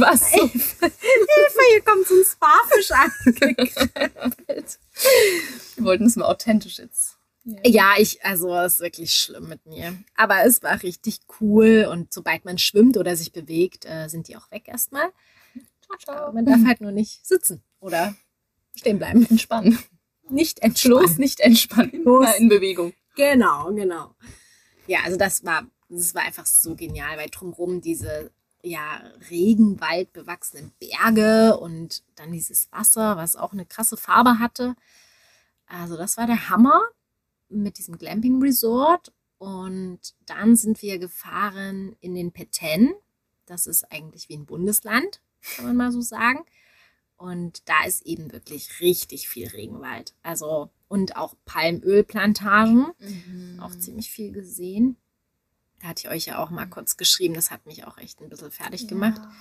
B: was?
A: Hilfe, hier kommt so ein Sparfisch angekrabbelt.
B: Wir wollten es mal authentisch jetzt.
A: Ja, ich, also es ist wirklich schlimm mit mir. Aber es war richtig cool und sobald man schwimmt oder sich bewegt, äh, sind die auch weg erstmal.
B: Ciao,
A: Aber man darf halt nur nicht sitzen oder stehen bleiben.
B: Entspannen.
A: Nicht entspannen.
B: Bloß nicht entspannen. Immer in Bewegung.
A: Genau, genau. Ja, also das war, das war einfach so genial, weil drumherum diese ja, Regenwald bewachsenen Berge und dann dieses Wasser, was auch eine krasse Farbe hatte. Also das war der Hammer mit diesem Glamping Resort. Und dann sind wir gefahren in den Peten. Das ist eigentlich wie ein Bundesland, kann man mal so sagen. Und da ist eben wirklich richtig viel Regenwald. Also und auch Palmölplantagen. Auch ziemlich viel gesehen. Da hatte ich euch ja auch mal kurz geschrieben. Das hat mich auch echt ein bisschen fertig gemacht.
B: Ja.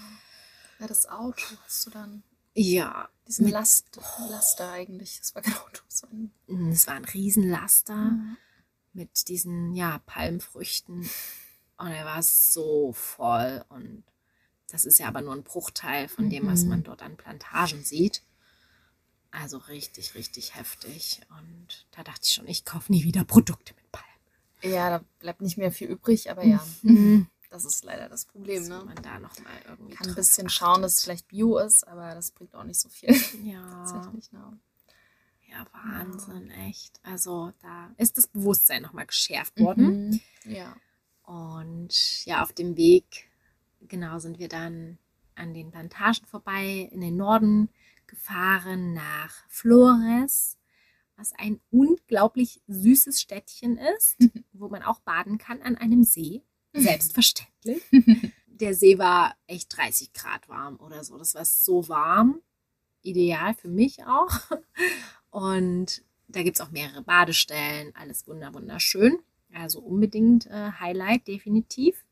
B: ja, das Auto hast du dann.
A: Ja,
B: Diesen Last, Laster eigentlich. Das war kein Auto. Das war ein
A: es war ein Riesenlaster
B: Mhm.
A: mit diesen ja, Palmfrüchten. Und er war so voll. Und das ist ja aber nur ein Bruchteil von dem, was
B: Mhm.
A: man dort an Plantagen sieht. Also richtig, richtig heftig. Und da dachte ich schon, ich kaufe nie wieder Produkte mit Palmen.
B: Ja, da bleibt nicht mehr viel übrig, aber ja.
A: Mhm.
B: Das ist leider das Problem,
A: Dass
B: ne?
A: man da noch mal irgendwie
B: Kann ein bisschen
A: achtet.
B: schauen, dass es vielleicht Bio ist, aber das bringt auch nicht so viel.
A: Ja,
B: Tatsächlich, ne?
A: ja, Wahnsinn, echt. Also da ist das Bewusstsein nochmal geschärft worden.
B: Mhm. Ja.
A: Und ja, auf dem Weg, genau, sind wir dann an den Plantagen vorbei, in den Norden gefahren, nach Flores, was ein unglaublich süßes Städtchen ist, wo man auch baden kann an einem See. Selbstverständlich. Der See war echt 30 Grad warm oder so. Das war so warm. Ideal für mich auch. Und da gibt es auch mehrere Badestellen. Alles wunder, wunderschön. Also unbedingt äh, Highlight, definitiv.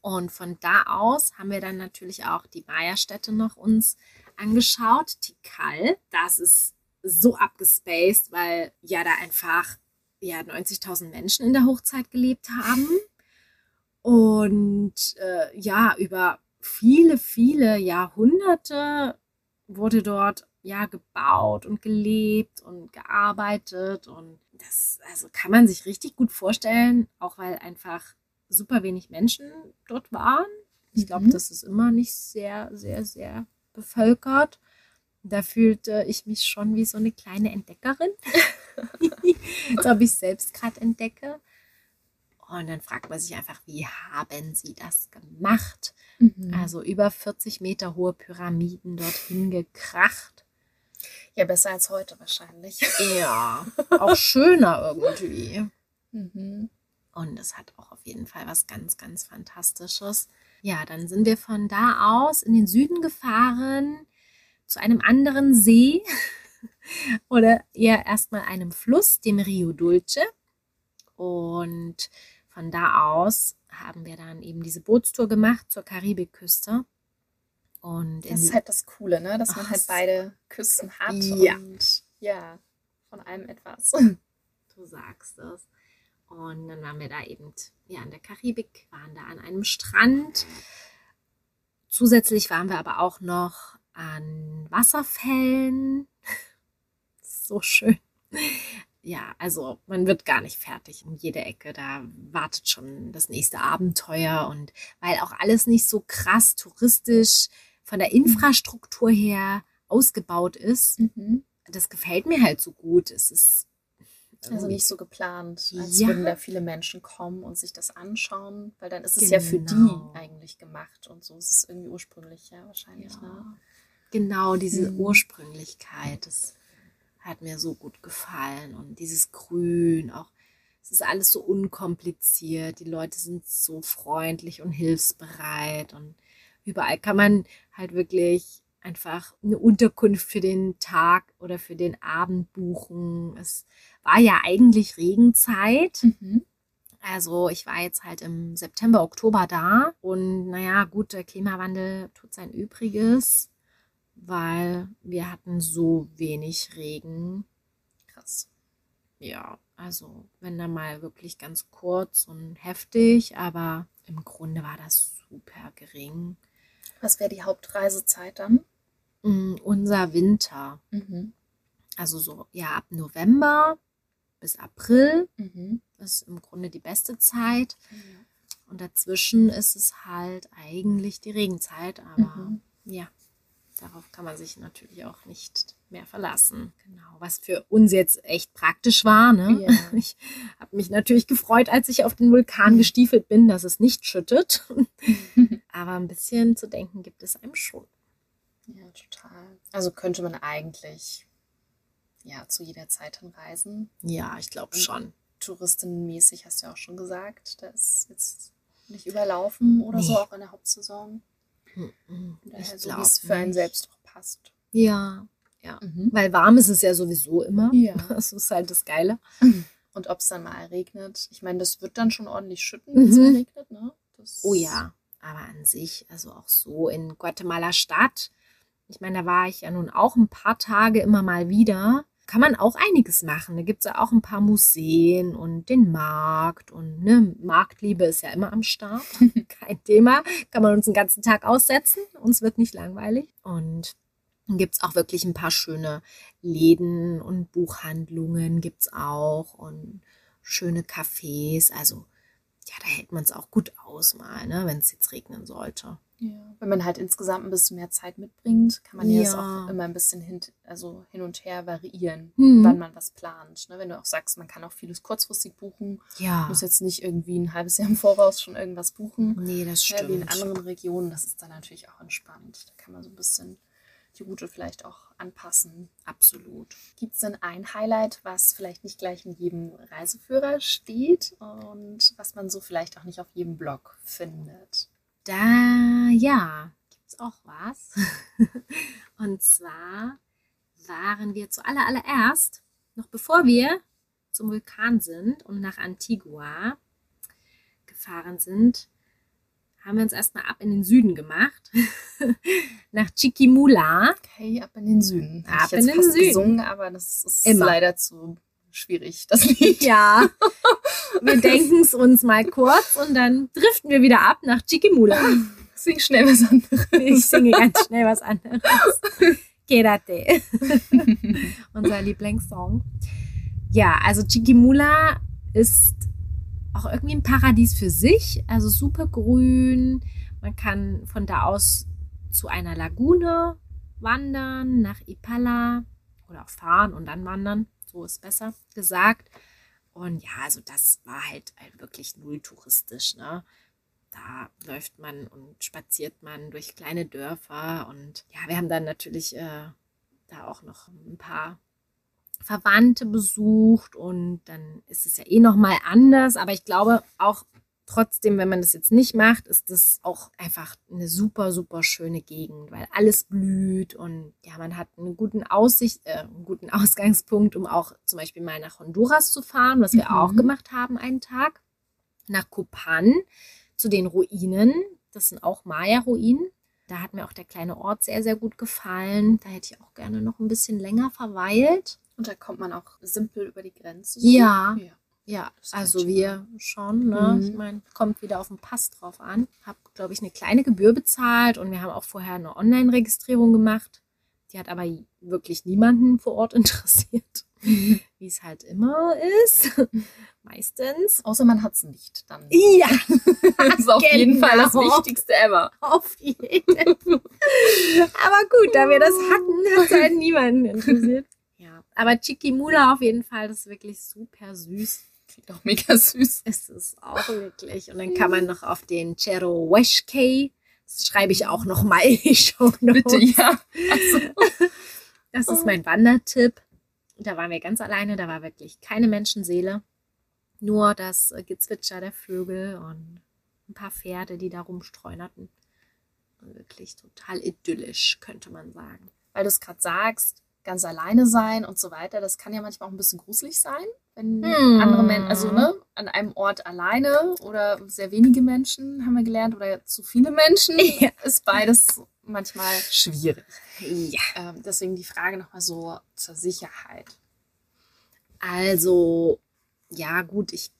A: Und von da aus haben wir dann natürlich auch die Maya-Städte noch uns angeschaut. Tikal, das ist so abgespaced, weil ja da einfach ja, 90.000 Menschen in der Hochzeit gelebt haben. Und äh, ja, über viele, viele Jahrhunderte wurde dort ja gebaut und gelebt und gearbeitet. Und das also kann man sich richtig gut vorstellen, auch weil einfach super wenig Menschen dort waren. Ich glaube,
B: Mhm.
A: das ist immer nicht sehr, sehr, sehr bevölkert. Da fühlte ich mich schon wie so eine kleine Entdeckerin. Als ob ich selbst gerade entdecke. Und dann fragt man sich einfach, wie haben sie das gemacht?
B: Mhm.
A: Also über 40 Meter hohe Pyramiden dorthin gekracht.
B: ja, besser als heute wahrscheinlich.
A: Ja, auch schöner irgendwie.
B: Mhm.
A: Und es hat auch auf jeden Fall was ganz, ganz Fantastisches. Ja, dann sind wir von da aus in den Süden gefahren zu einem anderen See oder eher erstmal einem Fluss, dem Rio Dulce. Und von da aus haben wir dann eben diese Bootstour gemacht zur Karibikküste. Und
B: Das ist halt das Coole, ne? Dass man
A: Ach,
B: halt beide Küsten hat.
A: Ja.
B: Und ja, von allem etwas.
A: Du sagst es. Und dann waren wir da eben ja an der Karibik, waren da an einem Strand. Zusätzlich waren wir aber auch noch an Wasserfällen. So schön. ja, also man wird gar nicht fertig um jede Ecke. Da wartet schon das nächste Abenteuer und weil auch alles nicht so krass touristisch von der Infrastruktur her ausgebaut ist,
B: Mhm.
A: das gefällt mir halt so gut. Es ist
B: Also nicht so geplant, als
A: Ja.
B: würden da viele Menschen kommen und sich das anschauen, weil dann ist es ja für
A: Genau.
B: die eigentlich gemacht und so ist es irgendwie ursprünglich, ja, wahrscheinlich. Ne?
A: Ja. Genau, diese
B: Mhm.
A: Ursprünglichkeit, das hat mir so gut gefallen. Und dieses Grün, auch, es ist alles so unkompliziert. Die Leute sind so freundlich und hilfsbereit. Und überall kann man halt wirklich einfach eine Unterkunft für den Tag oder für den Abend buchen. Es war ja eigentlich Regenzeit.
B: Mhm.
A: Also ich war jetzt halt im September, Oktober da und naja, gut, der Klimawandel tut sein Übriges, weil wir hatten so wenig Regen.
B: Krass.
A: Ja, also wenn dann mal wirklich ganz kurz und heftig, aber im Grunde war das super gering.
B: Was wäre die Hauptreisezeit dann?
A: Mm, unser Winter,
B: Mhm.
A: also so ja ab November bis April
B: Mhm.
A: ist im Grunde die beste Zeit. Und dazwischen ist es halt eigentlich die Regenzeit, aber
B: Mhm.
A: ja, darauf kann man sich natürlich auch nicht mehr verlassen. Genau, was für uns jetzt echt praktisch war. Ne?
B: Ja.
A: Ich habe mich natürlich gefreut, als ich auf den Vulkan
B: Mhm.
A: gestiefelt bin, dass es nicht schüttet. Aber ein bisschen zu denken gibt es einem schon.
B: Ja, total. Also könnte man eigentlich ja zu jeder Zeit hinreisen.
A: Ja, ich glaube schon.
B: Touristenmäßig hast du ja auch schon gesagt, da ist jetzt nicht überlaufen oder so,
A: Nee.
B: auch in der Hauptsaison.
A: Mhm,
B: Daher
A: Ich
B: so, wie
A: glaube
B: es für einen selbst auch passt.
A: Ja,
B: Mhm.
A: weil warm ist es ja sowieso immer.
B: Ja.
A: Das ist halt das Geile.
B: Und ob es dann mal regnet, ich meine, das wird dann schon ordentlich schütten, wenn es
A: Mhm.
B: mal regnet, ne? Das
A: Oh ja, aber an sich, also auch so in Guatemala Stadt. Ich meine, da war ich ja nun auch ein paar Tage immer mal wieder. Kann man auch einiges machen. Da gibt es ja auch ein paar Museen und den Markt. Und ne, Marktliebe ist ja immer am Start. Kein Thema. Kann man uns den ganzen Tag aussetzen. Uns wird nicht langweilig. Und dann gibt es auch wirklich ein paar schöne Läden und Buchhandlungen gibt es auch. Und schöne Cafés. Also ja, da hält man es auch gut aus mal, ne, wenn es jetzt regnen sollte.
B: Ja. Wenn man halt insgesamt ein bisschen mehr Zeit mitbringt, kann man ja, das auch immer ein bisschen hin, also hin und her variieren,
A: Mhm.
B: wann man was plant. Ne? Wenn du auch sagst, man kann auch vieles kurzfristig buchen,
A: Ja.
B: muss jetzt nicht irgendwie ein halbes Jahr im Voraus schon irgendwas buchen.
A: Nee, das
B: Ja, wie in
A: stimmt.
B: anderen Regionen, das ist dann natürlich auch entspannt. Da kann man so ein bisschen die Route vielleicht auch anpassen.
A: Absolut.
B: Gibt es denn ein Highlight, was vielleicht nicht gleich in jedem Reiseführer steht und was man so vielleicht auch nicht auf jedem Blog findet?
A: Da, ja, gibt's auch was. Und zwar waren wir zu aller, allererst, noch bevor wir zum Vulkan sind und nach Antigua gefahren sind, haben wir uns erstmal ab in den Süden gemacht. nach Chiquimula.
B: Okay, ab in den Süden. Hätte
A: Ab
B: ich jetzt
A: in den
B: fast
A: Süden.
B: gesungen, aber das ist
A: Immer.
B: leider zu schwierig, das Lied.
A: Ja, wir denken es uns mal kurz und dann driften wir wieder ab nach Chiquimula.
B: Sing schnell was anderes.
A: Ich singe ganz schnell was anderes. Quédate. Unser Lieblingssong. Ja, also Chiquimula ist auch irgendwie ein Paradies für sich. Also super grün. Man kann von da aus zu einer Lagune wandern, nach Ipala oder auch fahren und dann wandern. So ist besser gesagt. Und ja, also das war halt, halt wirklich null touristisch, ne? da läuft man und spaziert man durch kleine Dörfer und ja, wir haben dann natürlich äh, da auch noch ein paar Verwandte besucht und dann ist es ja eh noch mal anders, aber ich glaube auch trotzdem, wenn man das jetzt nicht macht, ist das auch einfach eine super super schöne Gegend, weil alles blüht und ja, man hat einen guten Aussicht, äh, einen guten Ausgangspunkt, um auch zum Beispiel mal nach Honduras zu fahren, was wir
B: Mhm.
A: auch gemacht haben einen Tag nach Copan zu den Ruinen. Das sind auch Maya-Ruinen. Da hat mir auch der kleine Ort sehr, sehr gut gefallen. Da hätte ich auch gerne noch ein bisschen länger verweilt.
B: Und da kommt man auch simpel über die Grenze.
A: Ja.
B: ja.
A: Ja, also wir schon. Ne?
B: Mhm.
A: Ich meine, kommt wieder auf den Pass drauf an. Habe, glaube ich, eine kleine Gebühr bezahlt und wir haben auch vorher eine Online-Registrierung gemacht. Die hat aber wirklich niemanden vor Ort interessiert. wie es halt immer ist. Meistens.
B: Außer man hat es nicht. Dann
A: Ja,
B: das ist auf jeden Fall das
A: Genau.
B: Wichtigste ever.
A: auf jeden Fall. Aber gut, da wir das hatten, hat es halt niemanden interessiert. Ja, aber Chiquimula auf jeden Fall, das ist wirklich super süß.
B: Klingt auch mega süß.
A: Es ist auch wirklich. Und dann kann man noch auf den Chero Weshkei, das schreibe ich auch noch mal in die Show
B: Bitte, ja. Also,
A: Das ist mein Wandertipp. Da waren wir ganz alleine, da war wirklich keine Menschenseele. Nur das Gezwitscher der Vögel und ein paar Pferde, die da rumstreunerten. Und wirklich total idyllisch, könnte man sagen.
B: weil du es gerade sagst, ganz alleine sein und so weiter, das kann ja manchmal auch ein bisschen gruselig sein, wenn
A: Hm.
B: andere Menschen, also ne, an einem Ort alleine oder sehr wenige Menschen, haben wir gelernt, oder zu viele Menschen,
A: Ja.
B: ist beides manchmal schwierig.
A: Ja.
B: Ähm, deswegen die Frage nochmal so zur Sicherheit.
A: Also, ja, gut, ich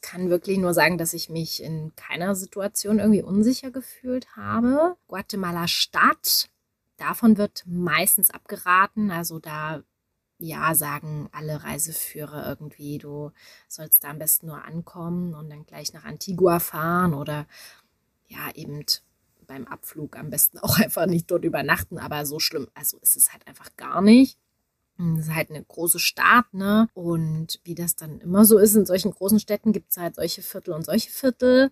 A: kann wirklich nur sagen, dass ich mich in keiner Situation irgendwie unsicher gefühlt habe. Guatemala Stadt, davon wird meistens abgeraten. Also da, ja, sagen alle Reiseführer irgendwie, du sollst da am besten nur ankommen und dann gleich nach Antigua fahren oder ja, eben beim Abflug am besten auch einfach nicht dort übernachten. Aber so schlimm, also ist es halt einfach gar nicht. Es ist halt eine große Stadt, ne? Und wie das dann immer so ist, in solchen großen Städten gibt es halt solche Viertel und solche Viertel.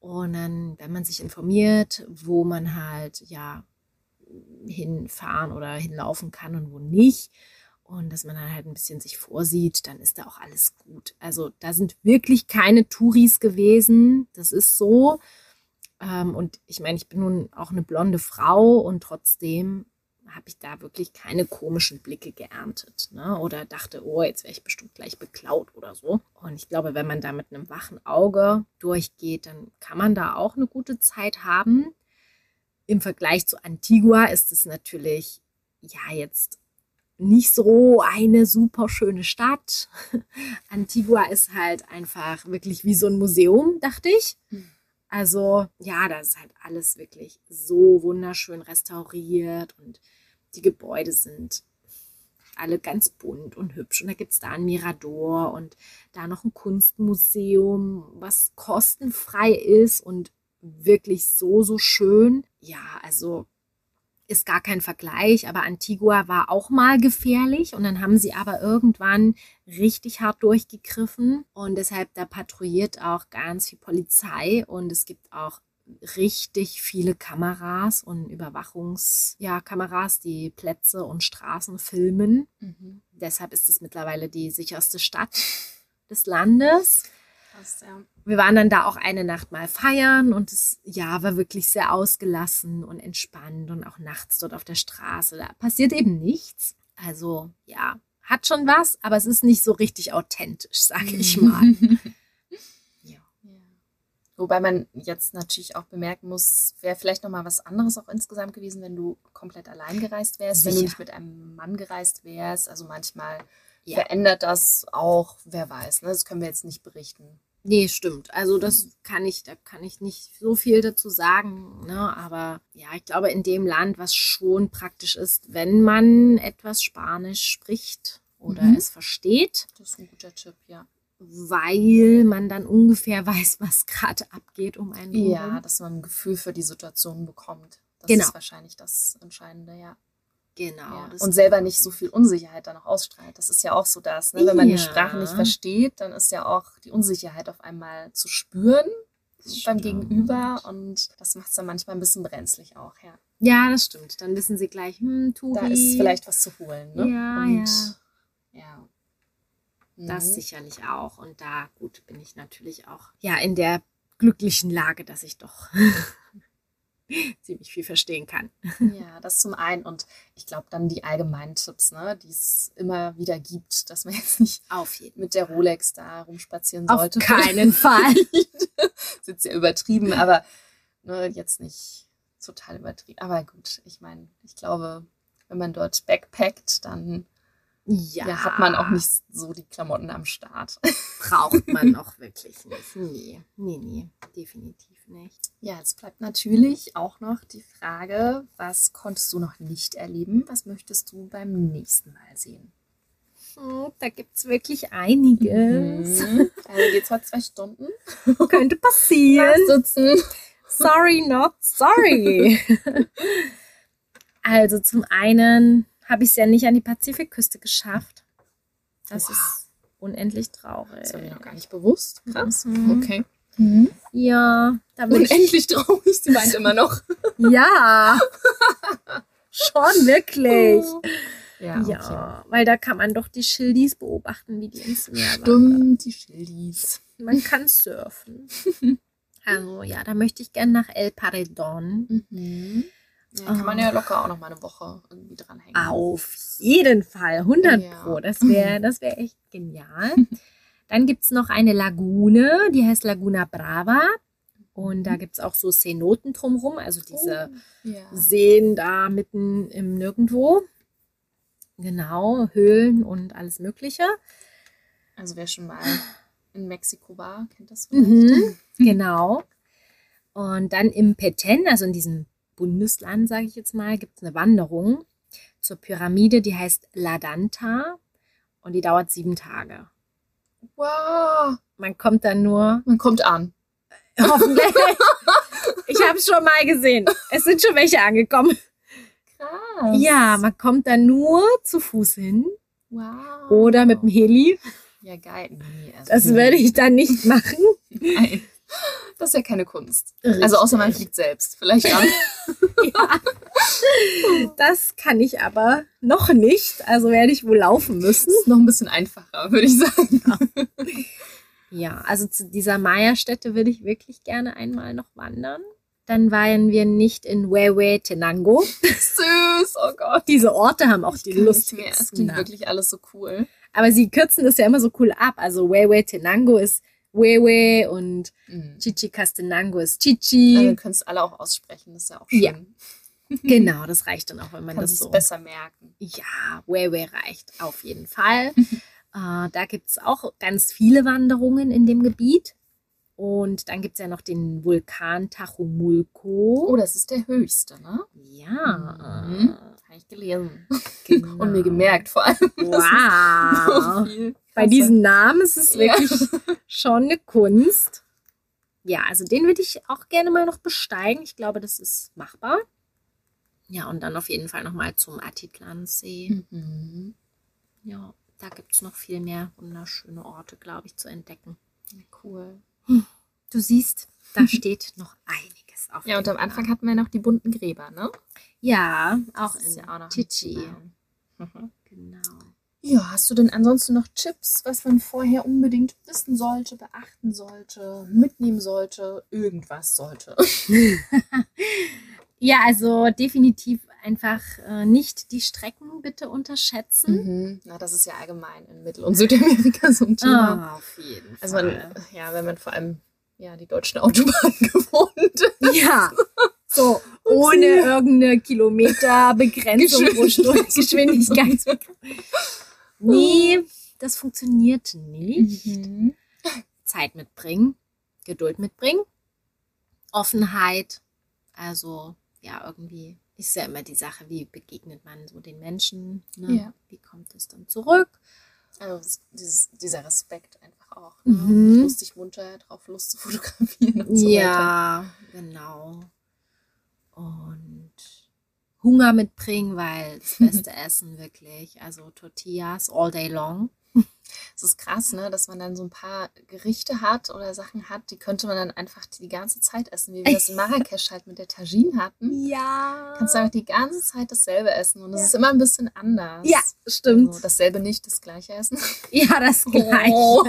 A: Und dann, wenn man sich informiert, wo man halt ja hinfahren oder hinlaufen kann und wo nicht, und dass man dann halt ein bisschen sich vorsieht, dann ist da auch alles gut. Also da sind wirklich keine Touris gewesen. Das ist so. Ähm, und ich meine, ich bin nun auch eine blonde Frau und trotzdem habe ich da wirklich keine komischen Blicke geerntet. Ne? Oder dachte, oh, jetzt wäre ich bestimmt gleich beklaut oder so. Und ich glaube, wenn man da mit einem wachen Auge durchgeht, dann kann man da auch eine gute Zeit haben. Im Vergleich zu Antigua ist es natürlich, ja, jetzt nicht so eine super schöne Stadt. Antigua ist halt einfach wirklich wie so ein Museum, dachte ich. Also ja, da ist halt alles wirklich so wunderschön restauriert und die Gebäude sind alle ganz bunt und hübsch. Und da gibt es da ein Mirador und da noch ein Kunstmuseum, was kostenfrei ist und wirklich so, so schön. Ja, also ist gar kein Vergleich, aber Antigua war auch mal gefährlich und dann haben sie aber irgendwann richtig hart durchgegriffen und deshalb da patrouilliert auch ganz viel Polizei und es gibt auch richtig viele Kameras und Überwachungskameras, ja, Kameras, die Plätze und Straßen filmen. Deshalb ist es mittlerweile die sicherste Stadt des Landes.
B: Krass, ja.
A: Wir waren dann da auch eine Nacht mal feiern und es ja war wirklich sehr ausgelassen und entspannt und auch nachts dort auf der Straße. Da passiert eben nichts. Also ja, hat schon was, aber es ist nicht so richtig authentisch, sage ich mal. ja.
B: Ja. Wobei man jetzt natürlich auch bemerken muss, wäre vielleicht noch mal was anderes auch insgesamt gewesen, wenn du komplett allein gereist wärst, wenn du
A: Sicher.
B: nicht mit einem Mann gereist wärst. Also manchmal
A: Ja.
B: verändert das auch, wer weiß. Ne? Das können wir jetzt nicht berichten.
A: Nee, stimmt. Also das kann ich, da kann ich nicht so viel dazu sagen. Ne? Aber ja, ich glaube, in dem Land, was schon praktisch ist, wenn man etwas Spanisch spricht oder
B: Mhm.
A: es versteht,
B: Das ist ein guter Tipp, ja.
A: weil man dann ungefähr weiß, was gerade abgeht um einen
B: Ja,
A: herum.
B: dass man ein Gefühl für die Situation bekommt. Das
A: Genau.
B: ist wahrscheinlich das Entscheidende, ja.
A: Genau.
B: ja.
A: das
B: Und selber nicht so viel Unsicherheit dann auch ausstrahlt. Das ist ja auch so das. Ne? Wenn man die
A: Ja.
B: Sprache nicht versteht, dann ist ja auch die Unsicherheit auf einmal zu spüren beim
A: Stimmt.
B: Gegenüber und das macht es dann manchmal ein bisschen brenzlig auch, ja.
A: Ja, das stimmt. Dann wissen sie gleich, hm, Turi.
B: Da ist vielleicht was zu holen, ne?
A: Ja,
B: und,
A: ja.
B: ja.
A: Das
B: Mhm.
A: sicherlich auch. Und da, gut, bin ich natürlich auch ja in der glücklichen Lage, dass ich doch ziemlich viel verstehen kann.
B: Ja, das zum einen. Und ich glaube dann die allgemeinen Tipps, ne, die es immer wieder gibt, dass man jetzt nicht
A: Auf jeden
B: mit der Rolex da rumspazieren
A: Auf
B: sollte.
A: keinen Fall.
B: ist jetzt sehr übertrieben, aber ne, jetzt nicht total übertrieben. Aber gut, ich meine, ich glaube, wenn man dort backpackt, dann
A: Ja,
B: ja. hat man auch nicht so die Klamotten am Start.
A: Braucht man auch wirklich nicht. Nee, nee, nee, definitiv nicht.
B: Ja, jetzt bleibt natürlich auch noch die Frage, was konntest du noch nicht erleben? Was möchtest du beim nächsten Mal sehen?
A: Hm, Da gibt es wirklich einiges.
B: Mhm. Also geht's heute zwei Stunden.
A: Könnte passieren.
B: sitzen.
A: Sorry, not sorry. also zum einen habe ich es ja nicht an die Pazifikküste geschafft. Das
B: Wow.
A: ist unendlich traurig.
B: Das war mir noch gar nicht bewusst. Krass.
A: Mhm.
B: Okay.
A: Ja, da ich.
B: Unendlich traurig, sie meint immer noch.
A: Ja. Schon wirklich.
B: Ja,
A: Ja, weil da kann man doch die Schildis beobachten, wie die ins Meer wandern.
B: Stimmt, die Schildis.
A: Man kann surfen. Also ja, da möchte ich gerne nach El Paredon.
B: Mhm. Ja, kann man ja locker auch noch mal eine Woche irgendwie dranhängen.
A: Auf jeden Fall, 100
B: Ja.
A: Pro. Das wäre das wär echt genial. Dann gibt es noch eine Lagune, die heißt Laguna Brava. Und da gibt es auch so Cenoten drumherum, also diese
B: Oh, ja.
A: Seen da mitten im Nirgendwo. Genau, Höhlen und alles Mögliche.
B: Also wer schon mal in Mexiko war, kennt das
A: Mhm.
B: vielleicht.
A: Genau. Und dann im Petén, also in diesem Bundesland, sage ich jetzt mal, gibt es eine Wanderung zur Pyramide, die heißt La Danta und die dauert sieben Tage.
B: Wow.
A: Man kommt dann nur,
B: Man kommt an.
A: hoffentlich, ich habe es schon mal gesehen, es sind schon welche angekommen.
B: Krass.
A: Ja, man kommt dann nur zu Fuß hin
B: Wow.
A: oder mit dem Heli.
B: Ja, geil. Nee, also
A: Das würde ich dann nicht machen.
B: Nein. Das ist ja keine Kunst. Also außer man
A: Richtig.
B: fliegt selbst. Vielleicht dann.
A: Ja. Das kann ich aber noch nicht. Also werde ich wohl laufen müssen.
B: ist noch ein bisschen einfacher, würde ich sagen.
A: Ja, also zu dieser Maya-Stätte würde ich wirklich gerne einmal noch wandern. Dann waren wir nicht in Huehuetenango.
B: Süß, oh Gott.
A: Diese Orte haben auch
B: Ich
A: die.
B: Es
A: lustigsten
B: klingt wirklich alles so cool.
A: Aber sie kürzen das ja immer so cool ab. Also Huehuetenango ist Huehue und
B: Mhm.
A: Chichicastenango ist
B: Also,
A: Chichi.
B: ihr könnt es alle auch aussprechen, das ist ja auch schön.
A: Ja. Genau, das reicht dann auch, wenn man
B: Kann
A: das
B: sich
A: so...
B: besser merken.
A: Ja, Huehue reicht auf jeden Fall. äh, da gibt es auch ganz viele Wanderungen in dem Gebiet. Und dann gibt es ja noch den Vulkan Tajumulco.
B: Oh, das ist der höchste, ne?
A: Ja.
B: Mhm. Habe ich gelesen.
A: Genau.
B: Und mir gemerkt vor allem. Ist
A: Wow.
B: so viel.
A: Bei diesem Namen ist es
B: Ja.
A: wirklich schon eine Kunst. Ja, also den würde ich auch gerne mal noch besteigen. Ich glaube, das ist machbar. Ja, und dann auf jeden Fall nochmal zum Atitlansee.
B: Mhm.
A: Ja, da gibt es noch viel mehr wunderschöne Orte, glaube ich, zu entdecken.
B: Cool.
A: Du siehst, da steht noch einiges auf
B: Ja, und am Anfang hatten wir noch die bunten Gräber, ne?
A: Ja, auch
B: Das
A: in
B: ja auch. Plan. Mhm.
A: Genau.
B: Ja, hast du denn ansonsten noch Tipps, was man vorher unbedingt wissen sollte, beachten sollte, mitnehmen sollte, irgendwas sollte?
A: Ja, also definitiv einfach äh, nicht die Strecken bitte unterschätzen.
B: Mhm. Na, das ist ja allgemein in Mittel- und Südamerika so ein Thema.
A: Ah, auf jeden
B: Also man,
A: Fall.
B: ja, wenn man vor allem ja, die deutschen Autobahnen gewohnt ist.
A: Ja, so ohne irgendeine Kilometerbegrenzung pro Stunde Geschwindigkeit. Nee, das funktioniert nicht.
B: Mhm.
A: Zeit mitbringen, Geduld mitbringen, Offenheit. Also ja, irgendwie ist ja immer die Sache, wie begegnet man so den Menschen? Ne?
B: Ja.
A: Wie kommt es dann zurück?
B: Also es- dieses, dieser Respekt einfach auch. Ne?
A: Mhm.
B: Lustig munter drauf Lust zu fotografieren und so weiter.
A: ja, genau. Und Hunger mitbringen, weil das beste Essen wirklich, also Tortillas all day long.
B: Es ist krass, ne, dass man dann so ein paar Gerichte hat oder Sachen hat, die könnte man dann einfach die ganze Zeit essen, wie wir das in Marrakesch halt mit der Tagine hatten.
A: Ja.
B: Kannst du einfach die ganze Zeit dasselbe essen und es ist immer ein bisschen anders.
A: Ja, stimmt.
B: So, dasselbe nicht, das gleiche essen.
A: ja, das gleiche.
B: Oh.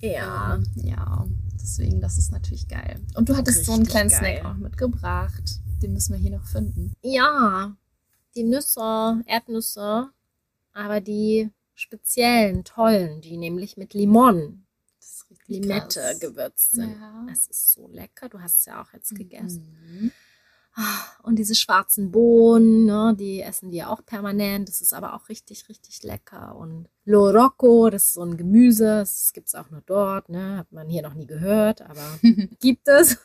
A: Ja.
B: Ja, deswegen, das ist natürlich geil. Und du hattest so einen
A: Richtig
B: kleinen
A: geil.
B: Snack auch mitgebracht. Den müssen wir hier noch finden.
A: Ja, die Nüsse, Erdnüsse, aber die speziellen, tollen, die nämlich mit Limon, Limette gewürzt sind.
B: Ja.
A: Das ist so lecker. Du hast es ja auch jetzt gegessen.
B: Mhm.
A: Und diese schwarzen Bohnen, ne, die essen die ja auch permanent. Das ist aber auch richtig, richtig lecker. Und Lorocco, das ist so ein Gemüse. Das gibt es auch nur dort. Ne? Hat man hier noch nie gehört, aber gibt es.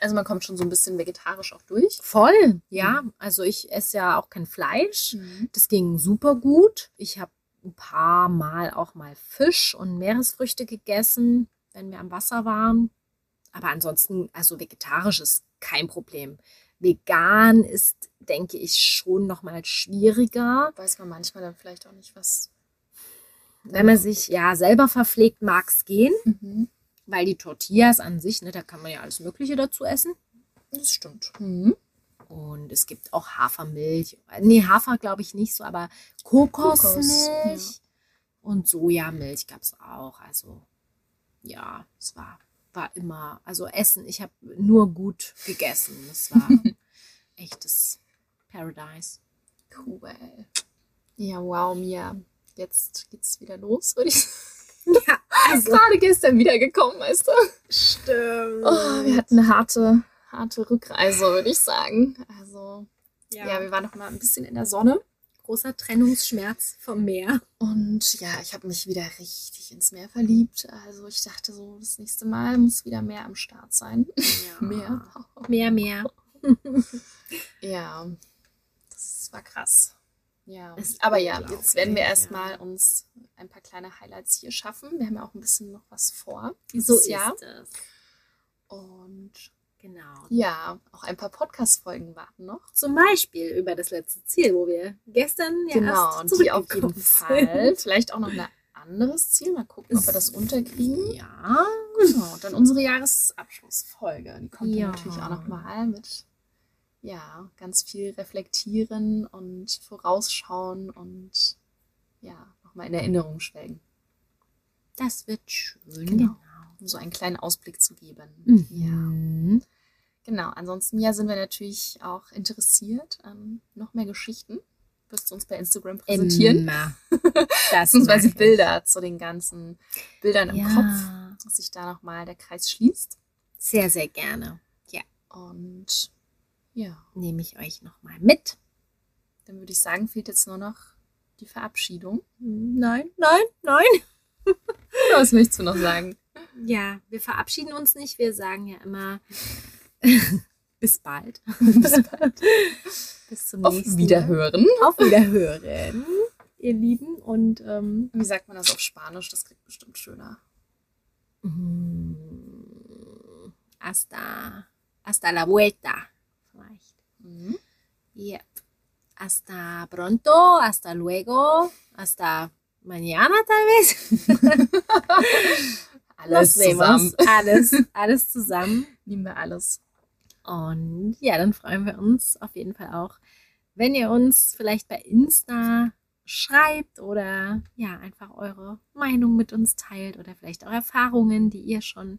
B: Also man kommt schon so ein bisschen vegetarisch auch durch.
A: Voll, ja. Also ich esse ja auch kein Fleisch. Das ging super gut. Ich habe ein paar Mal auch mal Fisch und Meeresfrüchte gegessen, wenn wir am Wasser waren. Aber ansonsten, also vegetarisch ist kein Problem. Vegan ist, denke ich, schon noch mal schwieriger.
B: Weiß man manchmal dann vielleicht auch nicht, was.
A: Wenn man sich ja selber verpflegt, mag es gehen,
B: Mhm.
A: weil die Tortillas an sich, ne, da kann man ja alles Mögliche dazu essen.
B: Das stimmt. Mhm.
A: Und es gibt auch Hafermilch. Nee, Hafer glaube ich nicht so, aber Kokosmilch
B: Kokos,
A: und Sojamilch gab es auch. Also ja, es war, war immer, also Essen, ich habe nur gut gegessen. Es war echtes Paradise.
B: Cool. Ja, wow, Mia. Jetzt geht's wieder los, würde ich sagen.
A: Ja, also
B: Gerade gestern wiedergekommen, weißt du?
A: stimmt.
B: Oh, wir hatten eine harte, harte Rückreise, würde ich sagen. Also,
A: ja,
B: ja, wir waren noch mal ein bisschen in der Sonne.
A: großer Trennungsschmerz vom Meer.
B: Und ja, ich habe mich wieder richtig ins Meer verliebt. Also ich dachte so, das nächste Mal muss wieder mehr am Start sein.
A: Ja.
B: Mehr.
A: Mehr, mehr.
B: Ja, das war krass. Ja, aber ja, jetzt werden wir
A: ja.
B: erstmal uns ein paar kleine Highlights hier schaffen. Wir haben ja auch ein bisschen noch was vor
A: So
B: dieses
A: ist
B: Jahr.
A: es.
B: Und
A: Genau.
B: ja, auch ein paar Podcast-Folgen warten noch.
A: Zum Beispiel über das letzte Ziel, wo wir gestern ja
B: genau,
A: erst
B: und die auf jeden. Fall. Vielleicht auch noch ein anderes Ziel. Mal gucken, ob wir das unterkriegen.
A: Ja,
B: Genau, und dann unsere Jahresabschlussfolge. Die kommt
A: Ja.
B: dann natürlich auch nochmal mit ja, ganz viel reflektieren und vorausschauen und ja, nochmal in Erinnerung schwelgen,
A: das wird schön.
B: Genau. um so einen kleinen Ausblick zu geben. Ja.
A: Mhm.
B: Genau, ansonsten ja sind wir natürlich auch interessiert an noch mehr Geschichten. Wirst du uns bei Instagram präsentieren?
A: Immer. Das
B: Beziehungsweise. Bilder zu den ganzen Bildern im Kopf,
A: Ja,
B: dass sich da nochmal der Kreis schließt.
A: sehr, sehr gerne.
B: Und ja,
A: Nehme ich euch nochmal mit.
B: dann würde ich sagen, fehlt jetzt nur noch die Verabschiedung.
A: Nein, nein, nein.
B: Was möchtest du noch sagen?
A: Ja, wir verabschieden uns nicht. Wir sagen ja immer bis bald.
B: Bis bald.
A: Bis zum
B: Auf
A: nächsten
B: Wiederhören.
A: Mal. Auf Wiederhören, ihr Lieben. Und ähm,
B: Wie sagt man das auf Spanisch? Das klingt bestimmt schöner.
A: mm, hasta, hasta la vuelta.
B: Mhm.
A: Yep. Hasta pronto, hasta luego, hasta mañana tal vez.
B: Alles zusammen.
A: Alles, alles zusammen.
B: Lieben wir alles.
A: Und ja, dann freuen wir uns auf jeden Fall auch, wenn ihr uns vielleicht bei Insta schreibt oder ja, einfach eure Meinung mit uns teilt oder vielleicht auch Erfahrungen, die ihr schon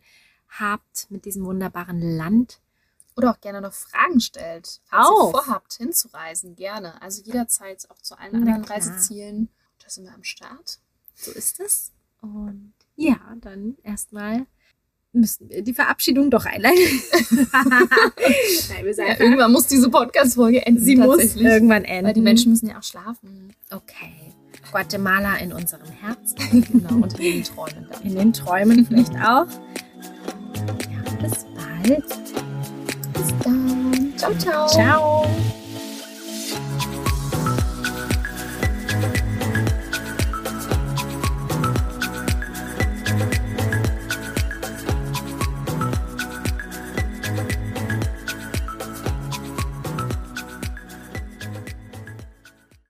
A: habt mit diesem wunderbaren Land.
B: Oder auch gerne noch Fragen stellt. Falls
A: Auch.
B: ihr vorhabt, hinzureisen, gerne. Also jederzeit auch zu allen
A: Na
B: anderen
A: klar.
B: Reisezielen. Da sind wir am Start.
A: So ist es. Und ja, dann erstmal müssen wir die Verabschiedung doch einleiten. Nein, wir sagen,
B: Ja, irgendwann muss diese Podcast-Folge enden.
A: sie muss irgendwann enden.
B: Weil die Menschen müssen ja auch schlafen.
A: Okay. Guatemala in unserem Herzen.
B: Genau, und in den Träumen dann.
A: In den Träumen vielleicht auch. Ja, bis bald.
B: 悄
A: 悄。